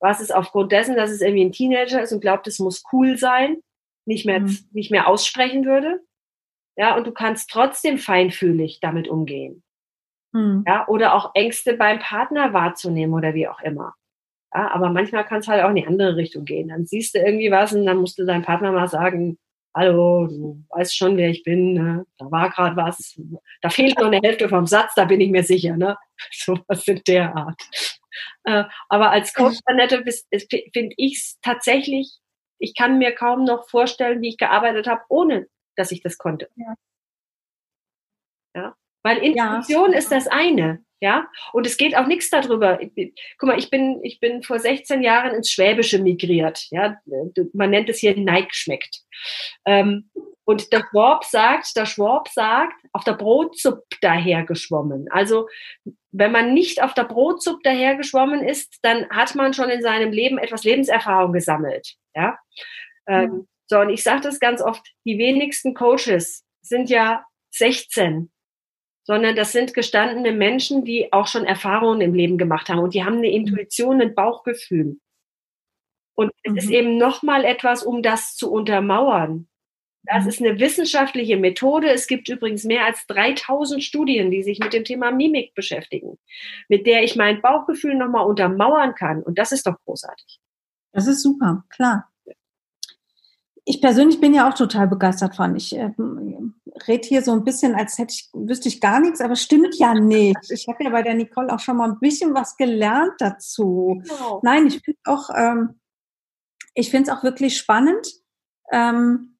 B: was es aufgrund dessen, dass es irgendwie ein Teenager ist und glaubt, es muss cool sein, nicht mehr, mhm. nicht mehr aussprechen würde. Ja, und du kannst trotzdem feinfühlig damit umgehen. Mhm. Ja, oder auch Ängste beim Partner wahrzunehmen oder wie auch immer. Ja, aber manchmal kann es halt auch in die andere Richtung gehen. Dann siehst du irgendwie was und dann musst du deinem Partner mal sagen, hallo, du weißt schon, wer ich bin, ne? da war gerade was, da fehlt noch eine Hälfte vom Satz, da bin ich mir sicher, ne? So was in der Art. Äh, aber als Coach, Annette, finde ich es tatsächlich, ich kann mir kaum noch vorstellen, wie ich gearbeitet habe, ohne dass ich das konnte. Ja. ja? Weil Intuition ja. ist das eine. Ja, und es geht auch nichts darüber. Guck mal, ich bin, ich bin vor 16 Jahren ins Schwäbische migriert. Ja, man nennt es hier Neig schmeckt. Ähm, und der Schwab sagt, der Schwab sagt, auf der Brotsuppe dahergeschwommen. Also, wenn man nicht auf der Brotsuppe dahergeschwommen ist, dann hat man schon in seinem Leben etwas Lebenserfahrung gesammelt. Ja. Ähm, mhm. So, und ich sage das ganz oft, die wenigsten Coaches sind ja 16 sondern das sind gestandene Menschen, die auch schon Erfahrungen im Leben gemacht haben und die haben eine Intuition, ein Bauchgefühl. Und es mhm. ist eben nochmal etwas, um das zu untermauern. Das mhm. ist eine wissenschaftliche Methode. Es gibt übrigens mehr als 3000 Studien, die sich mit dem Thema Mimik beschäftigen, mit der ich mein Bauchgefühl nochmal untermauern kann. Und das ist doch großartig.
A: Das ist super, klar ich persönlich bin ja auch total begeistert von. Ich äh, rede hier so ein bisschen, als hätte ich, wüsste ich gar nichts, aber stimmt ja nicht. Ich habe ja bei der Nicole auch schon mal ein bisschen was gelernt dazu. Genau. Nein, ich finde auch, ähm, ich finde es auch wirklich spannend. Ähm,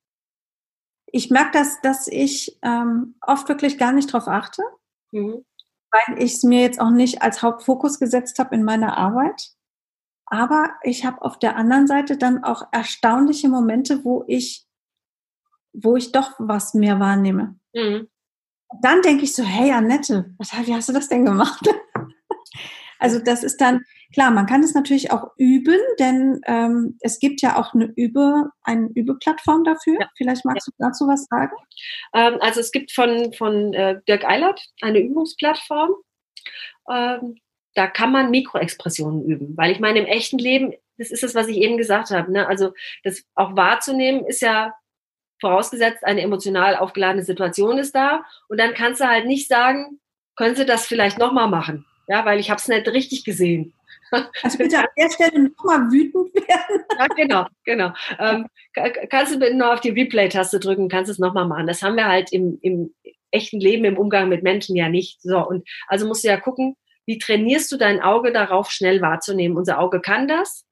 A: ich merke, dass, dass ich ähm, oft wirklich gar nicht drauf achte, mhm. weil ich es mir jetzt auch nicht als Hauptfokus gesetzt habe in meiner Arbeit. Aber ich habe auf der anderen Seite dann auch erstaunliche Momente, wo ich, wo ich doch was mehr wahrnehme. Mhm. Dann denke ich so, hey Annette, was, wie hast du das denn gemacht? also das ist dann, klar, man kann es natürlich auch üben, denn ähm, es gibt ja auch eine Übe, eine Übeplattform dafür. Ja. Vielleicht magst ja. du dazu was sagen?
B: Ähm, also es gibt von, von äh, Dirk Eilert eine Übungsplattform. Ähm, da kann man Mikroexpressionen üben. Weil ich meine, im echten Leben, das ist es, was ich eben gesagt habe, ne? also das auch wahrzunehmen ist ja vorausgesetzt, eine emotional aufgeladene Situation ist da. Und dann kannst du halt nicht sagen, können Sie das vielleicht nochmal machen? Ja, weil ich habe es nicht richtig gesehen.
A: Also bitte an der Stelle nochmal wütend werden.
B: Ja, genau, genau. Ähm, kannst du bitte nur auf die Replay-Taste drücken, kannst es nochmal machen. Das haben wir halt im, im echten Leben, im Umgang mit Menschen ja nicht. So, und also musst du ja gucken, wie trainierst du dein Auge darauf, schnell wahrzunehmen? Unser Auge kann das.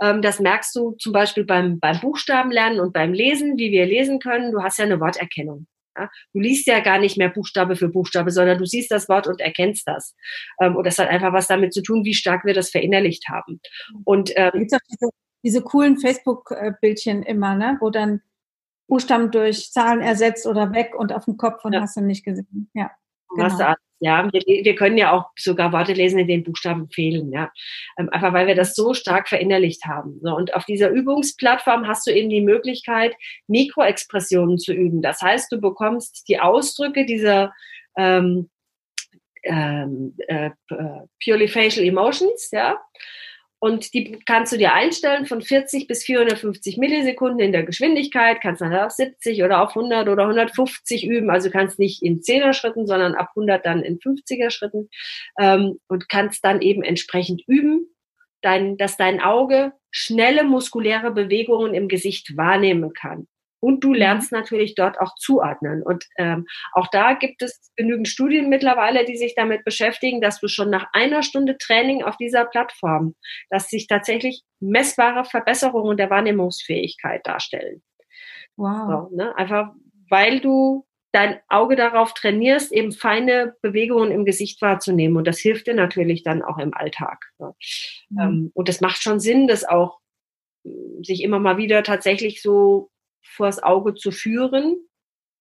B: Ähm, das merkst du zum Beispiel beim, beim Buchstabenlernen und beim Lesen, wie wir lesen können. Du hast ja eine Worterkennung. Ja? Du liest ja gar nicht mehr Buchstabe für Buchstabe, sondern du siehst das Wort und erkennst das. Ähm, und das hat einfach was damit zu tun, wie stark wir das verinnerlicht haben. Und
A: ähm, gibt auch diese, diese coolen Facebook-Bildchen immer, ne? wo dann Buchstaben durch Zahlen ersetzt oder weg und auf dem Kopf und ja. hast du nicht gesehen. Ja.
B: Genau. Ja, wir, wir, können ja auch sogar Worte lesen, in denen Buchstaben fehlen, ja. Ähm, einfach weil wir das so stark verinnerlicht haben. So, und auf dieser Übungsplattform hast du eben die Möglichkeit, Mikroexpressionen zu üben. Das heißt, du bekommst die Ausdrücke dieser ähm, ähm, äh, purely facial emotions, ja, und die kannst du dir einstellen von 40 bis 450 Millisekunden in der Geschwindigkeit, kannst dann auf 70 oder auf 100 oder 150 üben. Also kannst nicht in 10er Schritten, sondern ab 100 dann in 50er Schritten ähm, und kannst dann eben entsprechend üben, dein, dass dein Auge schnelle muskuläre Bewegungen im Gesicht wahrnehmen kann. Und du lernst natürlich dort auch zuordnen. Und ähm, auch da gibt es genügend Studien mittlerweile, die sich damit beschäftigen, dass du schon nach einer Stunde Training auf dieser Plattform, dass sich tatsächlich messbare Verbesserungen der Wahrnehmungsfähigkeit darstellen. Wow. So, ne? Einfach weil du dein Auge darauf trainierst, eben feine Bewegungen im Gesicht wahrzunehmen. Und das hilft dir natürlich dann auch im Alltag. Ne? Mhm. Ähm, und es macht schon Sinn, das auch sich immer mal wieder tatsächlich so vors Auge zu führen,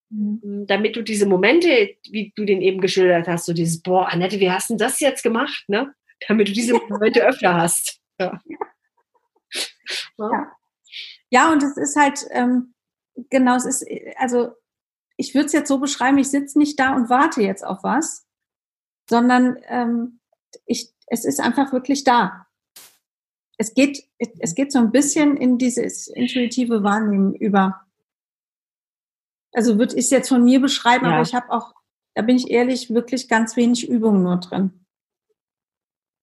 B: mhm. Mm, damit du diese Momente, wie du den eben geschildert hast, so dieses, boah, Annette, wie hast du das jetzt gemacht, ne? Damit du diese Momente öfter hast. Ja.
A: ja. ja. und es ist halt, ähm, genau, es ist, also ich würde es jetzt so beschreiben, ich sitze nicht da und warte jetzt auf was, sondern ähm, ich, es ist einfach wirklich da es geht, es geht so ein bisschen in dieses intuitive Wahrnehmen über. Also würde ich es jetzt von mir beschreiben, ja. aber ich habe auch, da bin ich ehrlich, wirklich ganz wenig Übung nur drin.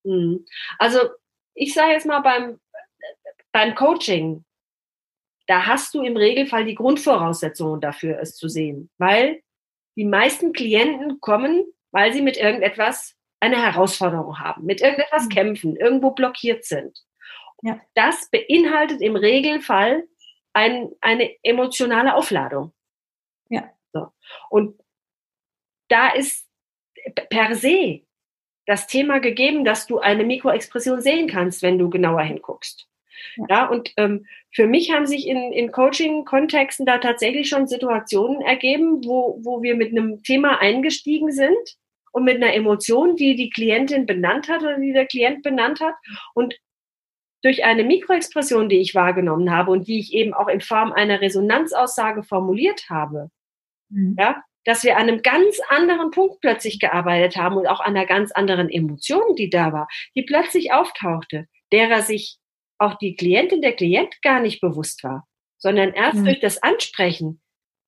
B: Hm. Also ich sage jetzt mal beim, beim Coaching, da hast du im Regelfall die Grundvoraussetzungen dafür, es zu sehen. Weil die meisten Klienten kommen, weil sie mit irgendetwas eine Herausforderung haben, mit irgendetwas mhm. kämpfen, irgendwo blockiert sind. Ja. Das beinhaltet im Regelfall ein, eine emotionale Aufladung.
A: Ja.
B: So. Und da ist per se das Thema gegeben, dass du eine Mikroexpression sehen kannst, wenn du genauer hinguckst. Ja, ja und ähm, für mich haben sich in, in Coaching-Kontexten da tatsächlich schon Situationen ergeben, wo, wo wir mit einem Thema eingestiegen sind und mit einer Emotion, die die Klientin benannt hat oder die der Klient benannt hat. Und durch eine Mikroexpression, die ich wahrgenommen habe und die ich eben auch in Form einer Resonanzaussage formuliert habe, mhm. ja, dass wir an einem ganz anderen Punkt plötzlich gearbeitet haben und auch an einer ganz anderen Emotion, die da war, die plötzlich auftauchte, derer sich auch die Klientin, der Klient gar nicht bewusst war, sondern erst mhm. durch das Ansprechen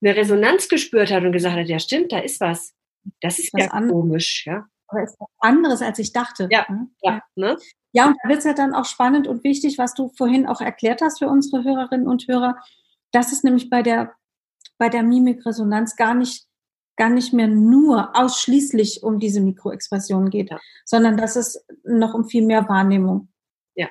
B: eine Resonanz gespürt hat und gesagt hat, ja stimmt, da ist was. Das ist was ja komisch, ja.
A: Aber ist was anderes, als ich dachte.
B: Ja, ne? ja, ne?
A: Ja und da wird es ja dann auch spannend und wichtig, was du vorhin auch erklärt hast für unsere Hörerinnen und Hörer, dass es nämlich bei der, bei der Mimikresonanz gar nicht gar nicht mehr nur ausschließlich um diese Mikroexpression geht, ja. sondern dass es noch um viel mehr Wahrnehmung
B: ja.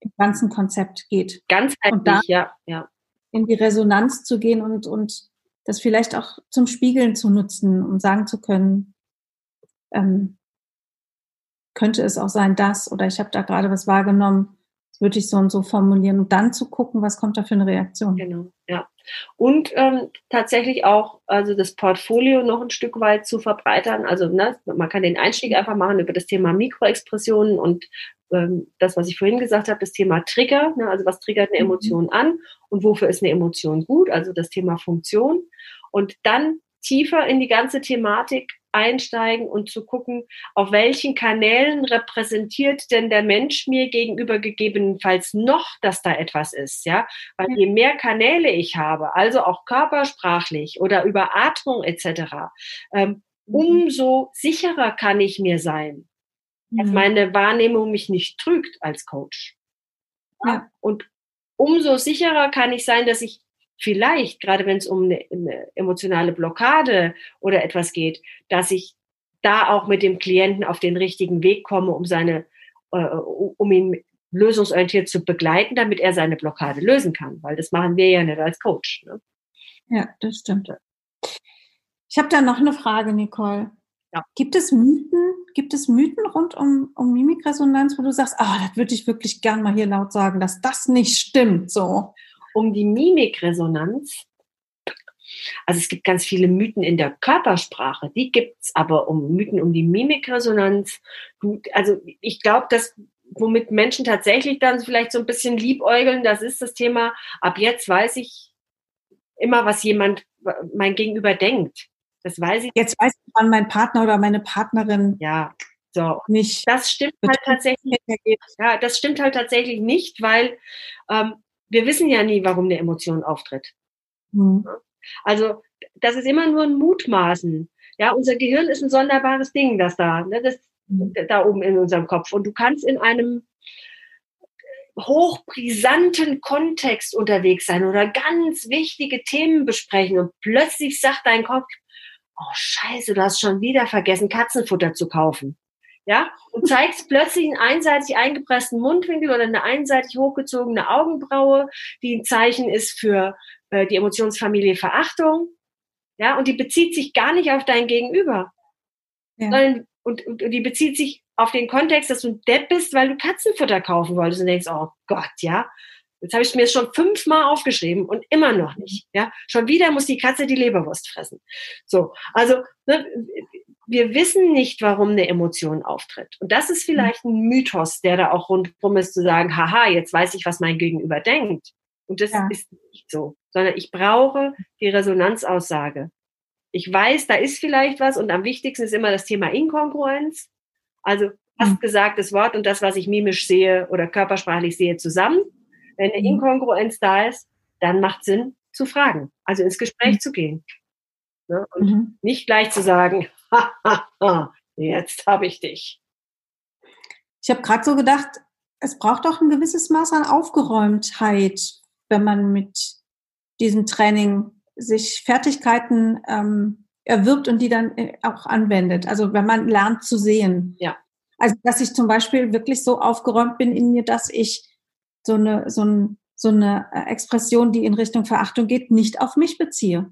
A: im ganzen Konzept geht.
B: Ganz da ja, ja.
A: in die Resonanz zu gehen und, und das vielleicht auch zum Spiegeln zu nutzen, um sagen zu können, ähm, könnte es auch sein, das oder ich habe da gerade was wahrgenommen, würde ich so und so formulieren und dann zu gucken, was kommt da für eine Reaktion.
B: Genau, ja. Und ähm, tatsächlich auch also das Portfolio noch ein Stück weit zu verbreitern. Also ne, man kann den Einstieg einfach machen über das Thema Mikroexpressionen und ähm, das, was ich vorhin gesagt habe, das Thema Trigger. Ne, also was triggert eine mhm. Emotion an und wofür ist eine Emotion gut? Also das Thema Funktion. Und dann tiefer in die ganze Thematik einsteigen und zu gucken, auf welchen Kanälen repräsentiert denn der Mensch mir gegenüber gegebenenfalls noch, dass da etwas ist, ja? Weil je mehr Kanäle ich habe, also auch körpersprachlich oder über Atmung etc., ähm, mhm. umso sicherer kann ich mir sein, dass mhm. meine Wahrnehmung mich nicht trügt als Coach. Ja. Und umso sicherer kann ich sein, dass ich vielleicht, gerade wenn es um eine, eine emotionale Blockade oder etwas geht, dass ich da auch mit dem Klienten auf den richtigen Weg komme, um seine, äh, um ihn lösungsorientiert zu begleiten, damit er seine Blockade lösen kann, weil das machen wir ja nicht als Coach. Ne?
A: Ja, das stimmt. Ich habe da noch eine Frage, Nicole. Ja. Gibt es Mythen, gibt es Mythen rund um, um Mimikresonanz, wo du sagst, ah, das würde ich wirklich gern mal hier laut sagen, dass das nicht stimmt, so?
B: Um die Mimikresonanz. Also es gibt ganz viele Mythen in der Körpersprache, die gibt's, aber um Mythen um die Mimikresonanz, also ich glaube, dass womit Menschen tatsächlich dann vielleicht so ein bisschen liebäugeln, das ist das Thema, ab jetzt weiß ich immer, was jemand, mein Gegenüber denkt. Das weiß ich.
A: Jetzt weiß ich, wann mein Partner oder meine Partnerin
B: ja. So, nicht. Das stimmt halt tatsächlich. Ja, das stimmt halt tatsächlich nicht, weil ähm, wir wissen ja nie, warum eine Emotion auftritt. Mhm. Also das ist immer nur ein Mutmaßen. Ja, unser Gehirn ist ein sonderbares Ding, das da, ne, das mhm. da oben in unserem Kopf. Und du kannst in einem hochbrisanten Kontext unterwegs sein oder ganz wichtige Themen besprechen und plötzlich sagt dein Kopf, oh Scheiße, du hast schon wieder vergessen, Katzenfutter zu kaufen ja, und zeigst plötzlich einen einseitig eingepressten Mundwinkel oder eine einseitig hochgezogene Augenbraue, die ein Zeichen ist für äh, die Emotionsfamilie Verachtung, ja, und die bezieht sich gar nicht auf dein Gegenüber, ja. sondern und, und, und die bezieht sich auf den Kontext, dass du ein Depp bist, weil du Katzenfutter kaufen wolltest und denkst, oh Gott, ja, Jetzt habe ich mir schon fünfmal aufgeschrieben und immer noch nicht. Ja, schon wieder muss die Katze die Leberwurst fressen. So, also ne, wir wissen nicht, warum eine Emotion auftritt. Und das ist vielleicht ein Mythos, der da auch rundherum ist, zu sagen, haha, jetzt weiß ich, was mein Gegenüber denkt. Und das ja. ist nicht so, sondern ich brauche die Resonanzaussage. Ich weiß, da ist vielleicht was und am wichtigsten ist immer das Thema Inkongruenz. Also fast mhm. gesagtes Wort und das, was ich mimisch sehe oder körpersprachlich sehe, zusammen. Wenn eine mhm. Inkongruenz da ist, dann macht Sinn zu fragen, also ins Gespräch mhm. zu gehen. Ne? Und mhm. nicht gleich zu sagen, jetzt habe ich dich.
A: Ich habe gerade so gedacht, es braucht auch ein gewisses Maß an Aufgeräumtheit, wenn man mit diesem Training sich Fertigkeiten ähm, erwirbt und die dann äh, auch anwendet. Also wenn man lernt zu sehen.
B: Ja.
A: Also dass ich zum Beispiel wirklich so aufgeräumt bin in mir, dass ich so eine, so, ein, so eine äh, Expression, die in Richtung Verachtung geht, nicht auf mich beziehe.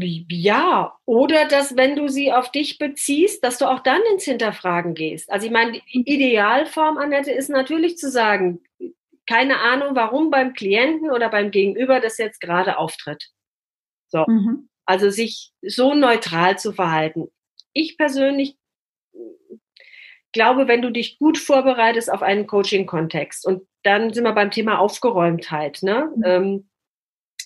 B: Ja, oder dass, wenn du sie auf dich beziehst, dass du auch dann ins Hinterfragen gehst. Also ich meine, die Idealform, Annette, ist natürlich zu sagen, keine Ahnung, warum beim Klienten oder beim Gegenüber das jetzt gerade auftritt. So. Mhm. Also sich so neutral zu verhalten. Ich persönlich glaube, wenn du dich gut vorbereitest auf einen Coaching-Kontext und dann sind wir beim Thema Aufgeräumtheit, ne? Mhm. Ähm,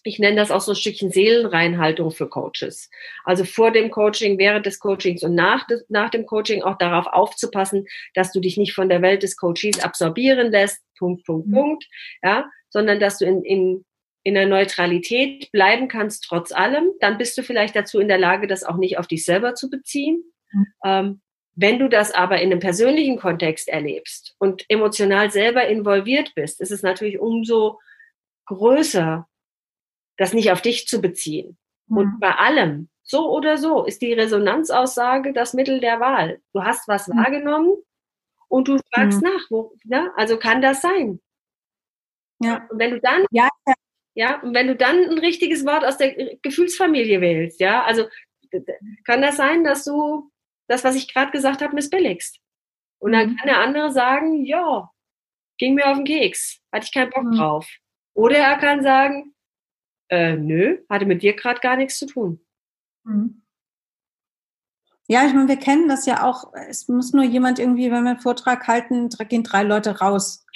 B: ich nenne das auch so ein Stückchen Seelenreinhaltung für Coaches. Also vor dem Coaching, während des Coachings und nach, des, nach dem Coaching auch darauf aufzupassen, dass du dich nicht von der Welt des Coaches absorbieren lässt, Punkt, Punkt, mhm. Punkt, ja, sondern dass du in, in, in der Neutralität bleiben kannst trotz allem. Dann bist du vielleicht dazu in der Lage, das auch nicht auf dich selber zu beziehen. Mhm. Ähm, wenn du das aber in einem persönlichen Kontext erlebst und emotional selber involviert bist, ist es natürlich umso größer das nicht auf dich zu beziehen. Mhm. Und bei allem, so oder so, ist die Resonanzaussage das Mittel der Wahl. Du hast was mhm. wahrgenommen und du fragst mhm. nach, wo, ne? also kann das sein? Ja. Und wenn du dann, ja, ja, und wenn du dann ein richtiges Wort aus der Gefühlsfamilie wählst, ja, also kann das sein, dass du das, was ich gerade gesagt habe, missbilligst. Und dann mhm. kann der andere sagen, ja, ging mir auf den Keks, hatte ich keinen Bock mhm. drauf. Oder er kann sagen, äh, nö, hatte mit dir gerade gar nichts zu tun. Mhm.
A: Ja, ich meine, wir kennen das ja auch. Es muss nur jemand irgendwie, wenn wir einen Vortrag halten, gehen drei Leute raus.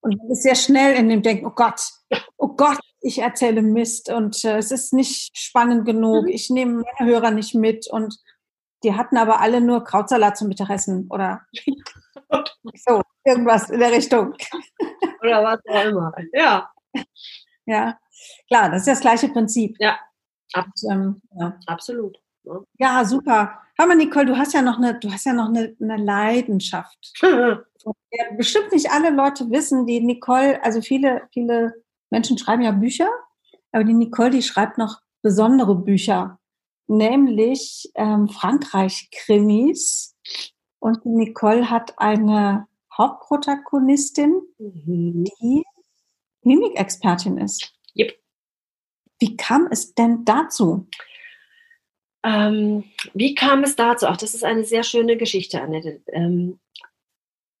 A: Und man ist sehr schnell in dem Denken, oh Gott, oh Gott, ich erzähle Mist und äh, es ist nicht spannend genug. Mhm. Ich nehme meine Hörer nicht mit und die hatten aber alle nur Krautsalat zum Mittagessen oder so, irgendwas in der Richtung.
B: Oder was auch immer. Ja.
A: Ja. Klar, das ist das gleiche Prinzip.
B: Ja, Ab, ähm, ja. absolut.
A: Ja. ja, super. Hör mal, Nicole, du hast ja noch eine, du hast ja noch eine, eine Leidenschaft. ja, bestimmt nicht alle Leute wissen, die Nicole, also viele, viele Menschen schreiben ja Bücher, aber die Nicole, die schreibt noch besondere Bücher, nämlich ähm, Frankreich-Krimis. Und die Nicole hat eine Hauptprotagonistin, mhm. die Mimikexpertin ist.
B: Yep.
A: Wie kam es denn dazu?
B: Ähm, wie kam es dazu? Ach, das ist eine sehr schöne Geschichte, Annette. Ähm,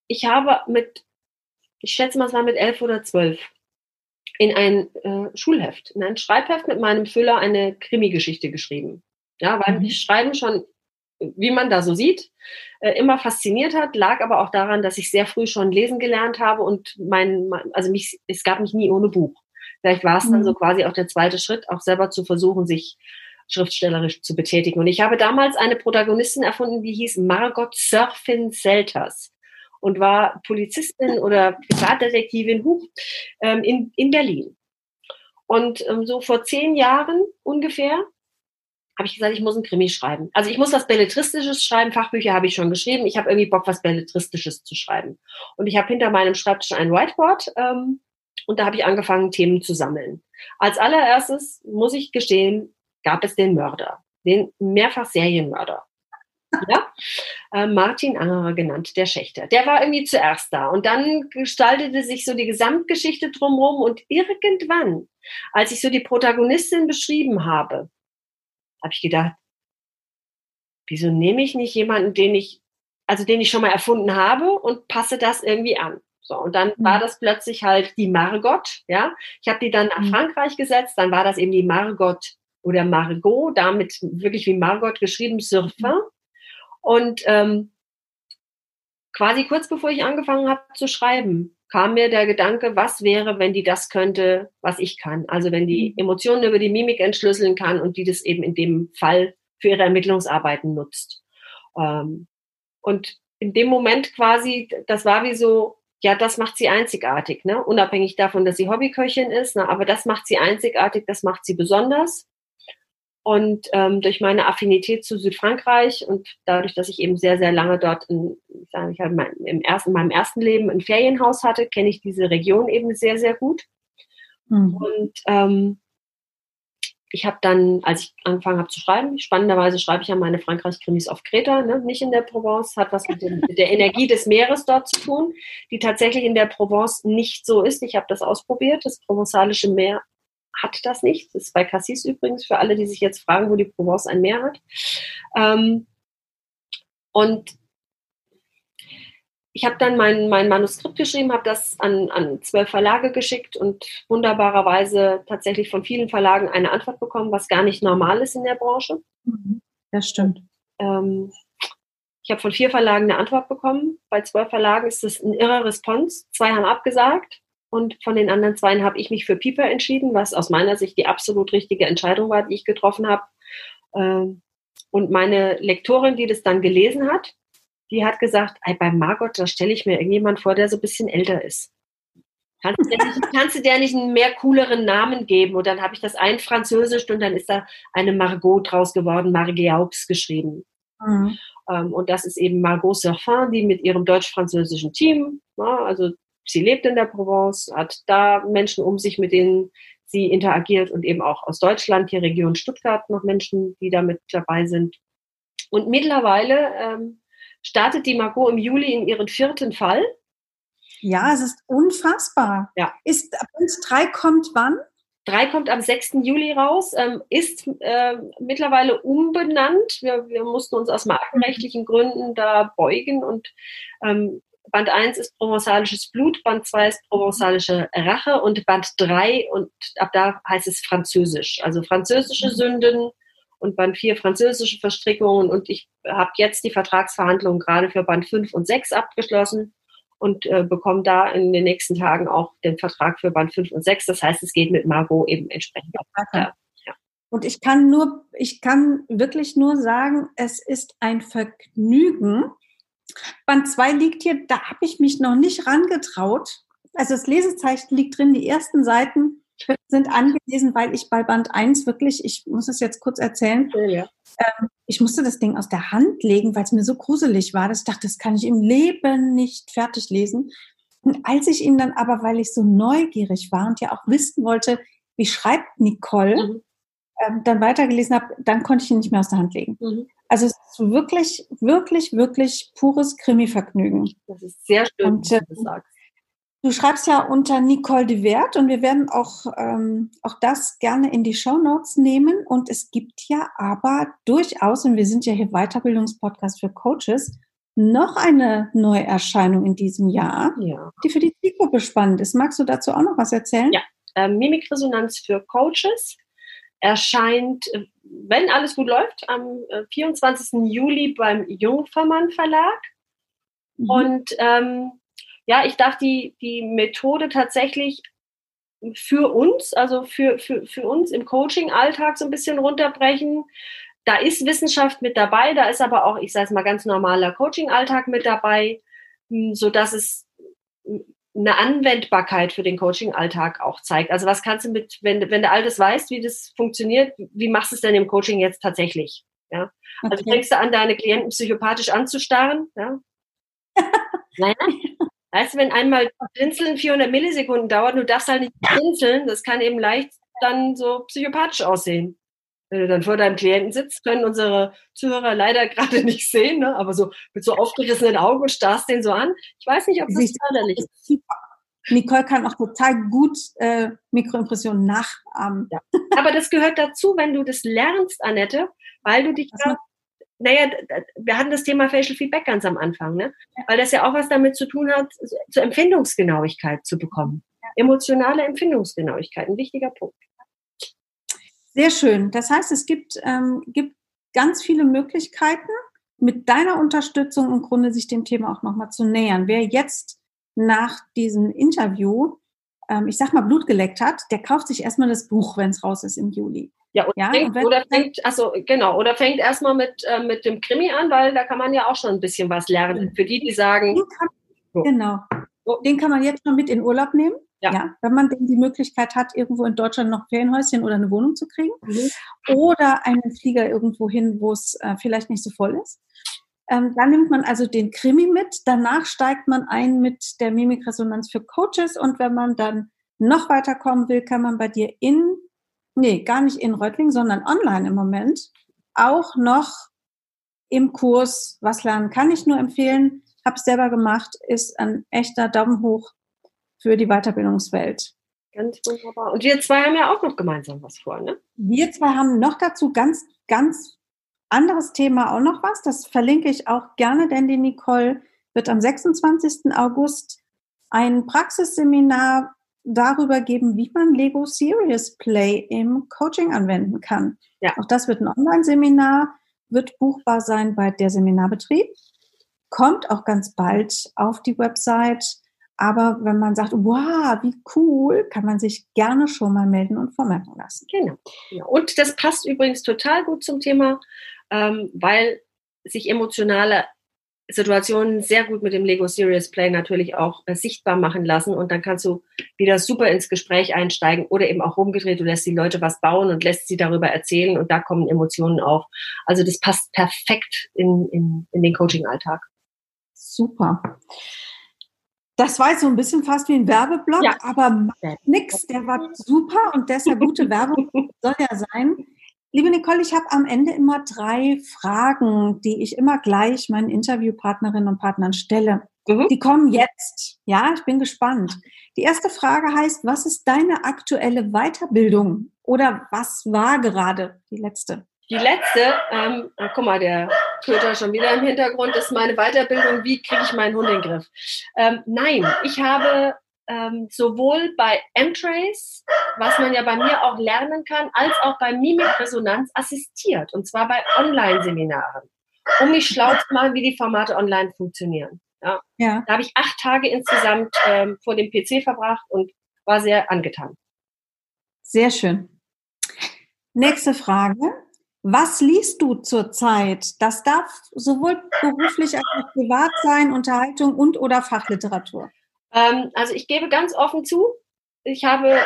B: ich habe mit, ich schätze mal, es war mit elf oder zwölf, in ein äh, Schulheft, in ein Schreibheft mit meinem Füller eine Krimi-Geschichte geschrieben. Ja, weil mhm. mich Schreiben schon, wie man da so sieht, äh, immer fasziniert hat, lag aber auch daran, dass ich sehr früh schon lesen gelernt habe und mein, also mich, es gab mich nie ohne Buch. Vielleicht war es dann so mhm. quasi auch der zweite Schritt, auch selber zu versuchen, sich schriftstellerisch zu betätigen. Und ich habe damals eine Protagonistin erfunden, die hieß Margot Surfin Selters und war Polizistin oder Privatdetektivin ähm, in, in Berlin. Und ähm, so vor zehn Jahren ungefähr habe ich gesagt, ich muss ein Krimi schreiben. Also ich muss was Belletristisches schreiben. Fachbücher habe ich schon geschrieben. Ich habe irgendwie Bock, was Belletristisches zu schreiben. Und ich habe hinter meinem Schreibtisch ein Whiteboard ähm, und da habe ich angefangen, Themen zu sammeln. Als allererstes, muss ich gestehen, gab es den Mörder, den mehrfach Serienmörder. Ja? Äh, Martin Angerer genannt, der Schächter. Der war irgendwie zuerst da. Und dann gestaltete sich so die Gesamtgeschichte drumherum. Und irgendwann, als ich so die Protagonistin beschrieben habe, habe ich gedacht, wieso nehme ich nicht jemanden, den ich, also den ich schon mal erfunden habe und passe das irgendwie an? So, und dann mhm. war das plötzlich halt die Margot, ja. Ich habe die dann nach mhm. Frankreich gesetzt, dann war das eben die Margot oder Margot, damit wirklich wie Margot geschrieben, Surfin. Mhm. Und ähm, quasi kurz bevor ich angefangen habe zu schreiben, kam mir der Gedanke, was wäre, wenn die das könnte, was ich kann. Also wenn die mhm. Emotionen über die Mimik entschlüsseln kann und die das eben in dem Fall für ihre Ermittlungsarbeiten nutzt. Ähm, und in dem Moment quasi, das war wie so, ja, das macht sie einzigartig, ne? unabhängig davon, dass sie Hobbyköchin ist, ne? aber das macht sie einzigartig, das macht sie besonders. Und ähm, durch meine Affinität zu Südfrankreich und dadurch, dass ich eben sehr, sehr lange dort in, ich sage, ich habe mein, im ersten, in meinem ersten Leben ein Ferienhaus hatte, kenne ich diese Region eben sehr, sehr gut. Mhm. Und ähm, ich habe dann, als ich angefangen habe zu schreiben, spannenderweise schreibe ich ja meine Frankreich-Krimis auf Kreta, ne? nicht in der Provence, hat was mit, dem, mit, der Energie des Meeres dort zu tun, die tatsächlich in der Provence nicht so ist. Ich habe das ausprobiert. Das provenzalische Meer hat das nicht. Das ist bei Cassis übrigens, für alle, die sich jetzt fragen, wo die Provence ein Meer hat. Ähm, und ich habe dann mein, mein Manuskript geschrieben, habe das an, an zwölf Verlage geschickt und wunderbarerweise tatsächlich von vielen Verlagen eine Antwort bekommen, was gar nicht normal ist in der Branche.
A: Mhm. Das stimmt. Ähm,
B: ich habe von vier Verlagen eine Antwort bekommen. Bei zwölf Verlagen ist das ein irrer Response. Zwei haben abgesagt und von den anderen zwei habe ich mich für Piper entschieden, was aus meiner Sicht die absolut richtige Entscheidung war, die ich getroffen habe. Ähm, und meine Lektorin, die das dann gelesen hat, die hat gesagt, ey, bei Margot, da stelle ich mir irgendjemand vor, der so ein bisschen älter ist. Kannst du, der nicht, kannst du der nicht einen mehr cooleren Namen geben? Und dann habe ich das ein Französisch und dann ist da eine Margot draus geworden, Margiaux geschrieben. Mhm. Ähm, und das ist eben Margot Serfin, die mit ihrem deutsch-französischen Team, also sie lebt in der Provence, hat da Menschen um sich, mit denen sie interagiert und eben auch aus Deutschland, hier Region Stuttgart, noch Menschen, die da mit dabei sind. Und mittlerweile ähm, startet die Margot im Juli in ihren vierten Fall.
A: Ja, es ist unfassbar. Ja. Ist Band 3 kommt wann?
B: 3 kommt am 6. Juli raus, ähm, ist äh, mittlerweile umbenannt. Wir, wir, mussten uns aus markenrechtlichen Gründen da beugen und ähm, Band 1 ist provenzalisches Blut, Band 2 ist provenzalische Rache und Band 3 und ab da heißt es Französisch. Also französische mhm. Sünden, und Band 4 französische Verstrickungen und ich habe jetzt die Vertragsverhandlungen gerade für Band 5 und 6 abgeschlossen und äh, bekomme da in den nächsten Tagen auch den Vertrag für Band 5 und 6. Das heißt, es geht mit Margot eben entsprechend weiter.
A: Ja. Und ich kann nur, ich kann wirklich nur sagen, es ist ein Vergnügen. Band 2 liegt hier, da habe ich mich noch nicht rangetraut. Also das Lesezeichen liegt drin, die ersten Seiten sind angelesen, weil ich bei Band 1 wirklich, ich muss es jetzt kurz erzählen, ja. ähm, ich musste das Ding aus der Hand legen, weil es mir so gruselig war, dass ich dachte, das kann ich im Leben nicht fertig lesen. Und als ich ihn dann aber, weil ich so neugierig war und ja auch wissen wollte, wie schreibt Nicole, mhm. ähm, dann weitergelesen habe, dann konnte ich ihn nicht mehr aus der Hand legen. Mhm. Also es ist wirklich, wirklich, wirklich pures Krimi-Vergnügen.
B: Das ist sehr schön, und, äh, du sagst.
A: Du schreibst ja unter Nicole de Wert und wir werden auch, ähm, auch das gerne in die Show Notes nehmen. Und es gibt ja aber durchaus, und wir sind ja hier Weiterbildungspodcast für Coaches, noch eine Neuerscheinung in diesem Jahr, ja. die für die Zielgruppe spannend ist. Magst du dazu auch noch was erzählen?
B: Ja, ähm, Mimikresonanz für Coaches erscheint, wenn alles gut läuft, am 24. Äh, Juli beim Jungfermann Verlag. Mhm. Und ähm, ja, ich darf die, die Methode tatsächlich für uns, also für, für, für uns im Coaching-Alltag so ein bisschen runterbrechen. Da ist Wissenschaft mit dabei, da ist aber auch, ich sage es mal, ganz normaler Coaching-Alltag mit dabei, hm, so dass es eine Anwendbarkeit für den Coaching-Alltag auch zeigt. Also was kannst du mit, wenn, wenn du alles weißt, wie das funktioniert, wie machst du es denn im Coaching jetzt tatsächlich? Ja? Also okay. fängst du an, deine Klienten psychopathisch anzustarren, ja? naja, Weißt du, wenn einmal Blinzeln 400 Millisekunden dauert, du darfst halt nicht blinzeln, das kann eben leicht dann so psychopathisch aussehen. Wenn du dann vor deinem Klienten sitzt, können unsere Zuhörer leider gerade nicht sehen, ne? aber so mit so aufgerissenen Augen starrst den so an. Ich weiß nicht, ob das förderlich ist.
A: Nicole kann auch total gut äh, Mikroimpressionen nachahmen. Ja.
B: Aber das gehört dazu, wenn du das lernst, Annette, weil du dich da naja, wir hatten das Thema Facial Feedback ganz am Anfang, ne? weil das ja auch was damit zu tun hat, zur Empfindungsgenauigkeit zu bekommen. Emotionale Empfindungsgenauigkeit, ein wichtiger Punkt.
A: Sehr schön. Das heißt, es gibt, ähm, gibt ganz viele Möglichkeiten, mit deiner Unterstützung im Grunde sich dem Thema auch nochmal zu nähern. Wer jetzt nach diesem Interview, ähm, ich sag mal, Blut geleckt hat, der kauft sich erstmal das Buch, wenn es raus ist im Juli.
B: Ja, ja fängt, oder fängt, also genau, oder fängt erstmal mit, äh, mit dem Krimi an, weil da kann man ja auch schon ein bisschen was lernen. Für die, die sagen.
A: Kann, so. Genau. Den kann man jetzt schon mit in Urlaub nehmen. Ja. ja. wenn man denn die Möglichkeit hat, irgendwo in Deutschland noch Ferienhäuschen oder eine Wohnung zu kriegen. Mhm. Oder einen Flieger irgendwo hin, wo es äh, vielleicht nicht so voll ist. Ähm, dann nimmt man also den Krimi mit. Danach steigt man ein mit der Mimikresonanz für Coaches. Und wenn man dann noch weiterkommen will, kann man bei dir in nee, gar nicht in Reutlingen, sondern online im Moment, auch noch im Kurs Was lernen kann ich nur empfehlen. Habe es selber gemacht, ist ein echter Daumen hoch für die Weiterbildungswelt.
B: Ganz wunderbar. Und wir zwei haben ja auch noch gemeinsam was vor, ne?
A: Wir zwei haben noch dazu ganz, ganz anderes Thema auch noch was. Das verlinke ich auch gerne, denn die Nicole wird am 26. August ein Praxisseminar darüber geben, wie man Lego Serious Play im Coaching anwenden kann. Ja. Auch das wird ein Online-Seminar, wird buchbar sein bei der Seminarbetrieb, kommt auch ganz bald auf die Website. Aber wenn man sagt, wow, wie cool, kann man sich gerne schon mal melden und vormerken lassen.
B: Genau. Und das passt übrigens total gut zum Thema, ähm, weil sich emotionale Situationen sehr gut mit dem Lego Serious Play natürlich auch äh, sichtbar machen lassen und dann kannst du wieder super ins Gespräch einsteigen oder eben auch rumgedreht, du lässt die Leute was bauen und lässt sie darüber erzählen und da kommen Emotionen auf. Also das passt perfekt in, in, in den Coaching-Alltag.
A: Super. Das war jetzt so ein bisschen fast wie ein Werbeblock, ja. aber nix, der war super und deshalb gute Werbung soll ja sein. Liebe Nicole, ich habe am Ende immer drei Fragen, die ich immer gleich meinen Interviewpartnerinnen und Partnern stelle. Mhm. Die kommen jetzt. Ja, ich bin gespannt. Die erste Frage heißt, was ist deine aktuelle Weiterbildung? Oder was war gerade die letzte?
B: Die letzte, ähm, oh, guck mal, der Köter schon wieder im Hintergrund, ist meine Weiterbildung, wie kriege ich meinen Hund in den Griff? Ähm, nein, ich habe ähm, sowohl bei M-Trace, was man ja bei mir auch lernen kann, als auch bei Mimikresonanz assistiert. Und zwar bei Online-Seminaren, um mich schlau zu machen, wie die Formate online funktionieren. Ja. ja. Da habe ich acht Tage insgesamt ähm, vor dem PC verbracht und war sehr angetan.
A: Sehr schön. Nächste Frage. Was liest du zurzeit? Das darf sowohl beruflich als auch privat sein, Unterhaltung und oder Fachliteratur.
B: Ähm, also ich gebe ganz offen zu, ich habe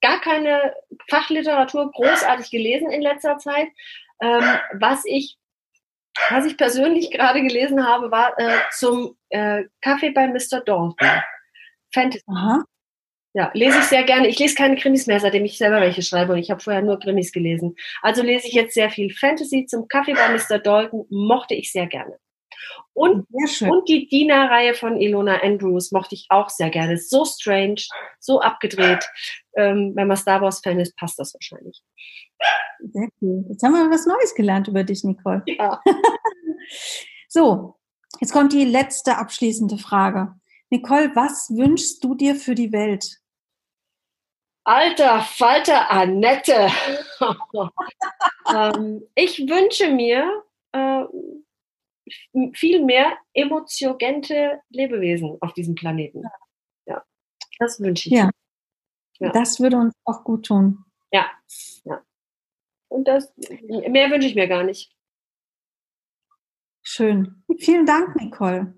B: gar keine Fachliteratur großartig gelesen in letzter Zeit. Ähm, was ich was ich persönlich gerade gelesen habe, war äh, zum äh, Kaffee bei Mr. Dalton. Fantasy. Aha. Ja, lese ich sehr gerne. Ich lese keine Krimis mehr, seitdem ich selber welche schreibe und ich habe vorher nur Krimis gelesen. Also lese ich jetzt sehr viel Fantasy. Zum Kaffee bei Mr. Dalton mochte ich sehr gerne. Und, und die Dina-Reihe von Ilona Andrews mochte ich auch sehr gerne. So strange, so abgedreht. Ähm, wenn man Star Wars-Fan ist, passt das wahrscheinlich.
A: Sehr cool. Jetzt haben wir was Neues gelernt über dich, Nicole. Ja. so, jetzt kommt die letzte abschließende Frage. Nicole, was wünschst du dir für die Welt?
B: Alter Falter Annette. ähm, ich wünsche mir, äh, viel mehr emotiogente Lebewesen auf diesem Planeten. Ja, das wünsche ich.
A: Ja. ja. das würde uns auch gut tun.
B: Ja, ja. Und das, mehr wünsche ich mir gar nicht.
A: Schön. Vielen Dank, Nicole.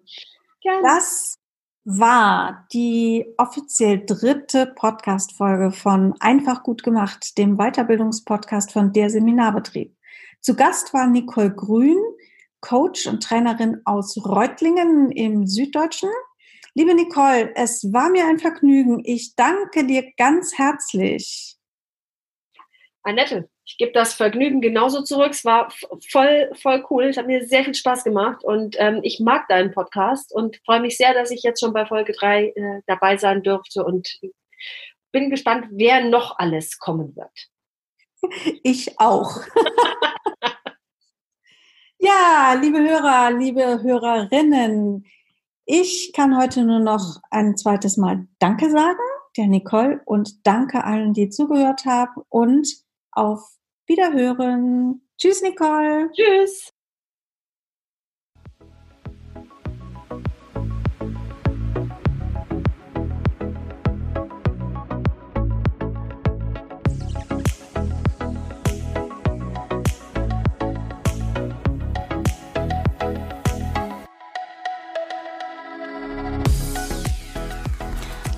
A: Gerne. Das war die offiziell dritte Podcast-Folge von Einfach gut gemacht, dem Weiterbildungspodcast von der Seminarbetrieb. Zu Gast war Nicole Grün, Coach und Trainerin aus Reutlingen im Süddeutschen. Liebe Nicole, es war mir ein Vergnügen. Ich danke dir ganz herzlich.
B: Annette, ich gebe das Vergnügen genauso zurück. Es war voll, voll cool. Es hat mir sehr viel Spaß gemacht und ähm, ich mag deinen Podcast und freue mich sehr, dass ich jetzt schon bei Folge 3 äh, dabei sein durfte und bin gespannt, wer noch alles kommen wird.
A: Ich auch. Ja, liebe Hörer, liebe Hörerinnen, ich kann heute nur noch ein zweites Mal Danke sagen, der Nicole, und danke allen, die zugehört haben und auf Wiederhören. Tschüss, Nicole.
B: Tschüss.